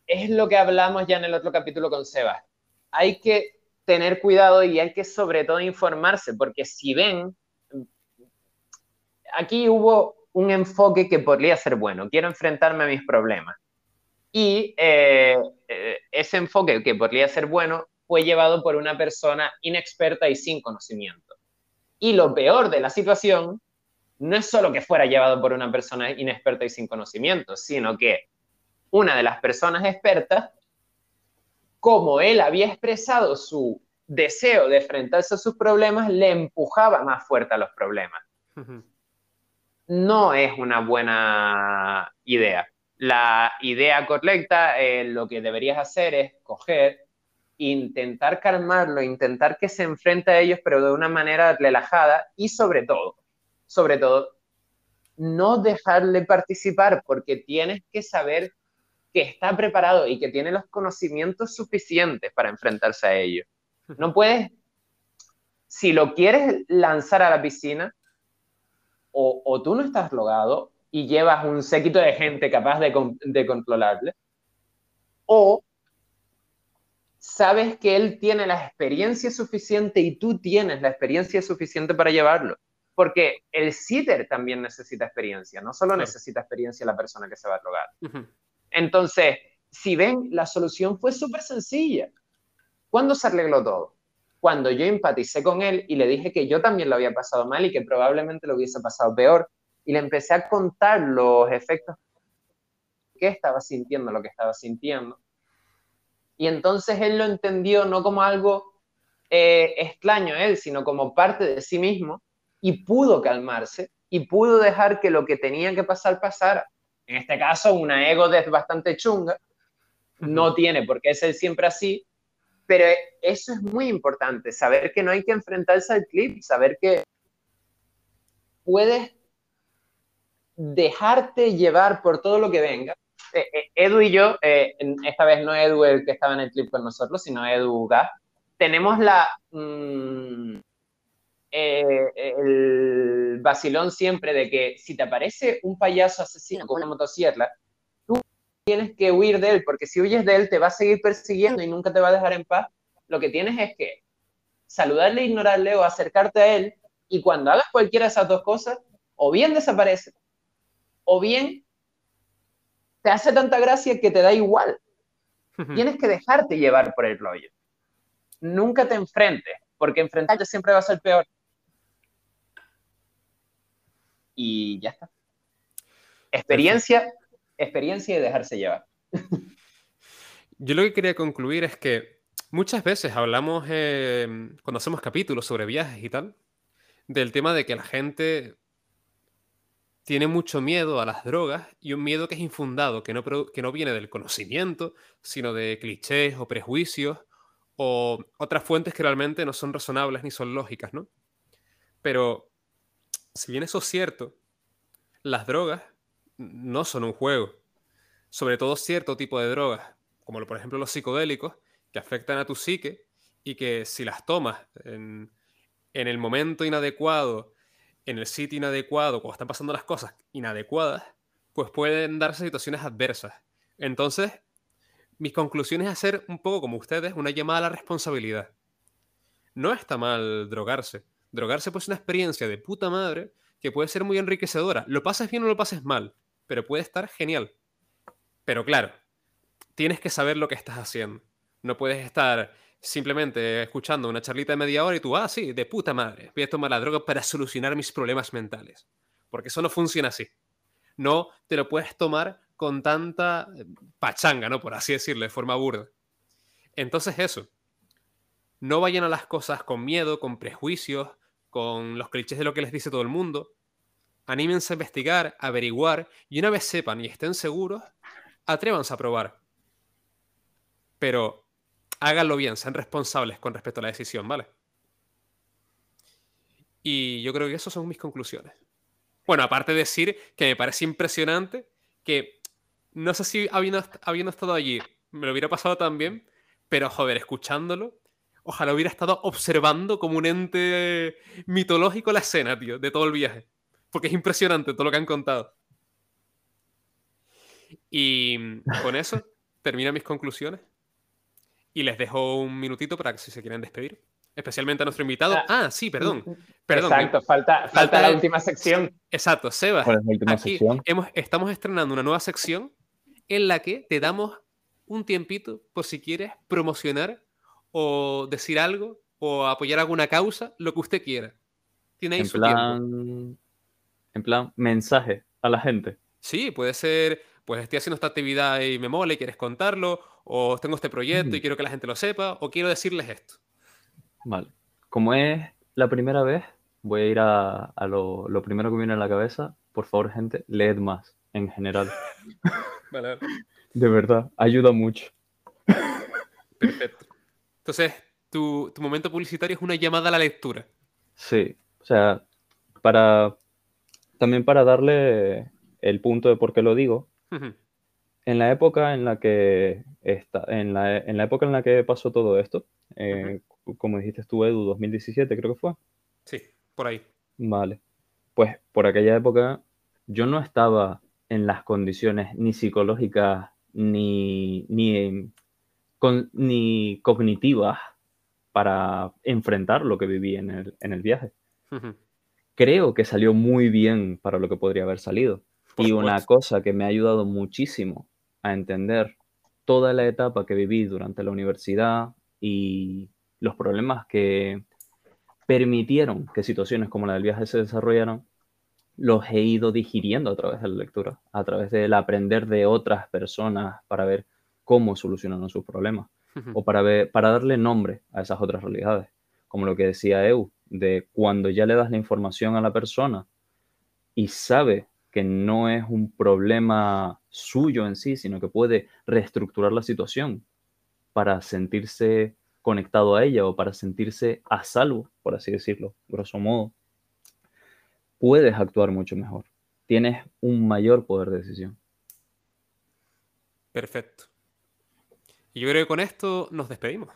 Es lo que hablamos ya en el otro capítulo con Sebas. Hay que tener cuidado y hay que sobre todo informarse, porque si ven, aquí hubo un enfoque que podría ser bueno, quiero enfrentarme a mis problemas. Y eh, eh, ese enfoque que podría ser bueno fue llevado por una persona inexperta y sin conocimiento. Y lo peor de la situación no es solo que fuera llevado por una persona inexperta y sin conocimiento, sino que una de las personas expertas, como él había expresado su deseo de enfrentarse a sus problemas, le empujaba más fuerte a los problemas. No es una buena idea. La idea correcta, eh, lo que deberías hacer es coger intentar calmarlo, intentar que se enfrente a ellos, pero de una manera relajada y sobre todo, sobre todo, no dejarle participar porque tienes que saber que está preparado y que tiene los conocimientos suficientes para enfrentarse a ellos. No puedes, si lo quieres lanzar a la piscina, o, o tú no estás logado y llevas un séquito de gente capaz de, de controlarle, o sabes que él tiene la experiencia suficiente y tú tienes la experiencia suficiente para llevarlo. Porque el sitter también necesita experiencia, no solo necesita experiencia la persona que se va a drogar. Uh -huh. Entonces, si ven, la solución fue súper sencilla. ¿Cuándo se arregló todo? Cuando yo empaticé con él y le dije que yo también lo había pasado mal y que probablemente lo hubiese pasado peor, y le empecé a contar los efectos que estaba sintiendo, lo que estaba sintiendo. Y entonces él lo entendió no como algo eh, extraño a él, sino como parte de sí mismo y pudo calmarse y pudo dejar que lo que tenía que pasar pasara. En este caso, una ego de bastante chunga, no tiene por qué ser siempre así, pero eso es muy importante, saber que no hay que enfrentarse al clip, saber que puedes dejarte llevar por todo lo que venga. Eh, eh, Edu y yo, eh, esta vez no Edu el que estaba en el clip con nosotros, sino Edu Gas, tenemos la, mmm, eh, el vacilón siempre de que si te aparece un payaso asesino con una motosierra, tú tienes que huir de él, porque si huyes de él te va a seguir persiguiendo y nunca te va a dejar en paz. Lo que tienes es que saludarle, ignorarle o acercarte a él y cuando hagas cualquiera de esas dos cosas, o bien desaparece, o bien te hace tanta gracia que te da igual. Tienes que dejarte llevar por el rollo. Nunca te enfrentes, porque enfrentarte siempre va a ser peor. Y ya está. Experiencia, experiencia y dejarse llevar. Yo lo que quería concluir es que muchas veces hablamos, eh, cuando hacemos capítulos sobre viajes y tal, del tema de que la gente tiene mucho miedo a las drogas y un miedo que es infundado, que no, que no viene del conocimiento, sino de clichés o prejuicios o otras fuentes que realmente no son razonables ni son lógicas, ¿no? Pero si bien eso es cierto, las drogas no son un juego. Sobre todo cierto tipo de drogas, como por ejemplo los psicodélicos, que afectan a tu psique y que si las tomas en, en el momento inadecuado, en el sitio inadecuado, cuando están pasando las cosas inadecuadas, pues pueden darse situaciones adversas. Entonces, mis conclusiones es hacer un poco como ustedes, una llamada a la responsabilidad. No está mal drogarse. Drogarse pues es una experiencia de puta madre que puede ser muy enriquecedora. Lo pases bien o lo pases mal, pero puede estar genial. Pero claro, tienes que saber lo que estás haciendo. No puedes estar simplemente escuchando una charlita de media hora y tú, ah, sí, de puta madre, voy a tomar la droga para solucionar mis problemas mentales. Porque eso no funciona así. No te lo puedes tomar con tanta eh, pachanga, ¿no? Por así decirlo, de forma burda. Entonces eso. No vayan a las cosas con miedo, con prejuicios, con los clichés de lo que les dice todo el mundo. Anímense a investigar, averiguar y una vez sepan y estén seguros, atrévanse a probar. Pero háganlo bien, sean responsables con respecto a la decisión, ¿vale? Y yo creo que esas son mis conclusiones. Bueno, aparte de decir que me parece impresionante que no sé si habiendo, habiendo estado allí me lo hubiera pasado también, pero joder, escuchándolo, ojalá hubiera estado observando como un ente mitológico la escena, tío, de todo el viaje. Porque es impresionante todo lo que han contado. Y con eso termino mis conclusiones. Y les dejo un minutito para que si se quieren despedir. Especialmente a nuestro invitado. Ah, ah sí, perdón. perdón Exacto, falta, falta, la, última sección. Exacto, Sebas. ¿Cuál es la última aquí sección? Hemos, estamos estrenando una nueva sección en la que te damos un tiempito por si quieres promocionar o decir algo o apoyar alguna causa, lo que usted quiera. Tiene ahí En su plan, tiempo. en plan, mensaje a la gente. Sí, puede ser, pues estoy haciendo esta actividad y me mola y quieres contarlo, o tengo este proyecto y quiero que la gente lo sepa, o quiero decirles esto. Vale. Como es la primera vez, voy a ir a, a lo, lo primero que me viene a la cabeza. Por favor, gente, leed más en general. Vale, vale. De verdad, ayuda mucho. Perfecto. Entonces, tu, tu momento publicitario es una llamada a la lectura. Sí, o sea, para también para darle el punto de por qué lo digo, En la época en la que está, en la, en la época en la que pasó todo esto, eh, como dijiste tú, Edu, 2017 creo que fue. Sí, por ahí. Vale. Pues por aquella época yo no estaba en las condiciones ni psicológicas ni, ni, con- ni cognitivas para enfrentar lo que viví en el, en el viaje. Creo que salió muy bien para lo que podría haber salido. Por y una cosa que me ha ayudado muchísimo a entender toda la etapa que viví durante la universidad y los problemas que permitieron que situaciones como la del viaje se desarrollaran, los he ido digiriendo a través de la lectura, a través del aprender de otras personas para ver cómo solucionaron sus problemas o para, ver, para darle nombre a esas otras realidades. Como lo que decía Eu, de cuando ya le das la información a la persona y sabe que no es un problema suyo en sí, sino que puede reestructurar la situación para sentirse conectado a ella o para sentirse a salvo, por así decirlo, grosso modo, puedes actuar mucho mejor. Tienes un mayor poder de decisión. Perfecto. Y yo creo que con esto nos despedimos.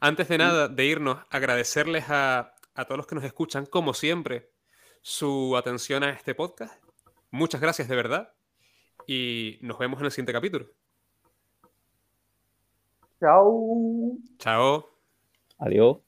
Antes de nada de irnos, agradecerles a, a todos los que nos escuchan, como siempre, su atención a este podcast. Muchas gracias de verdad y nos vemos en el siguiente capítulo. Chao. Chao. Adiós.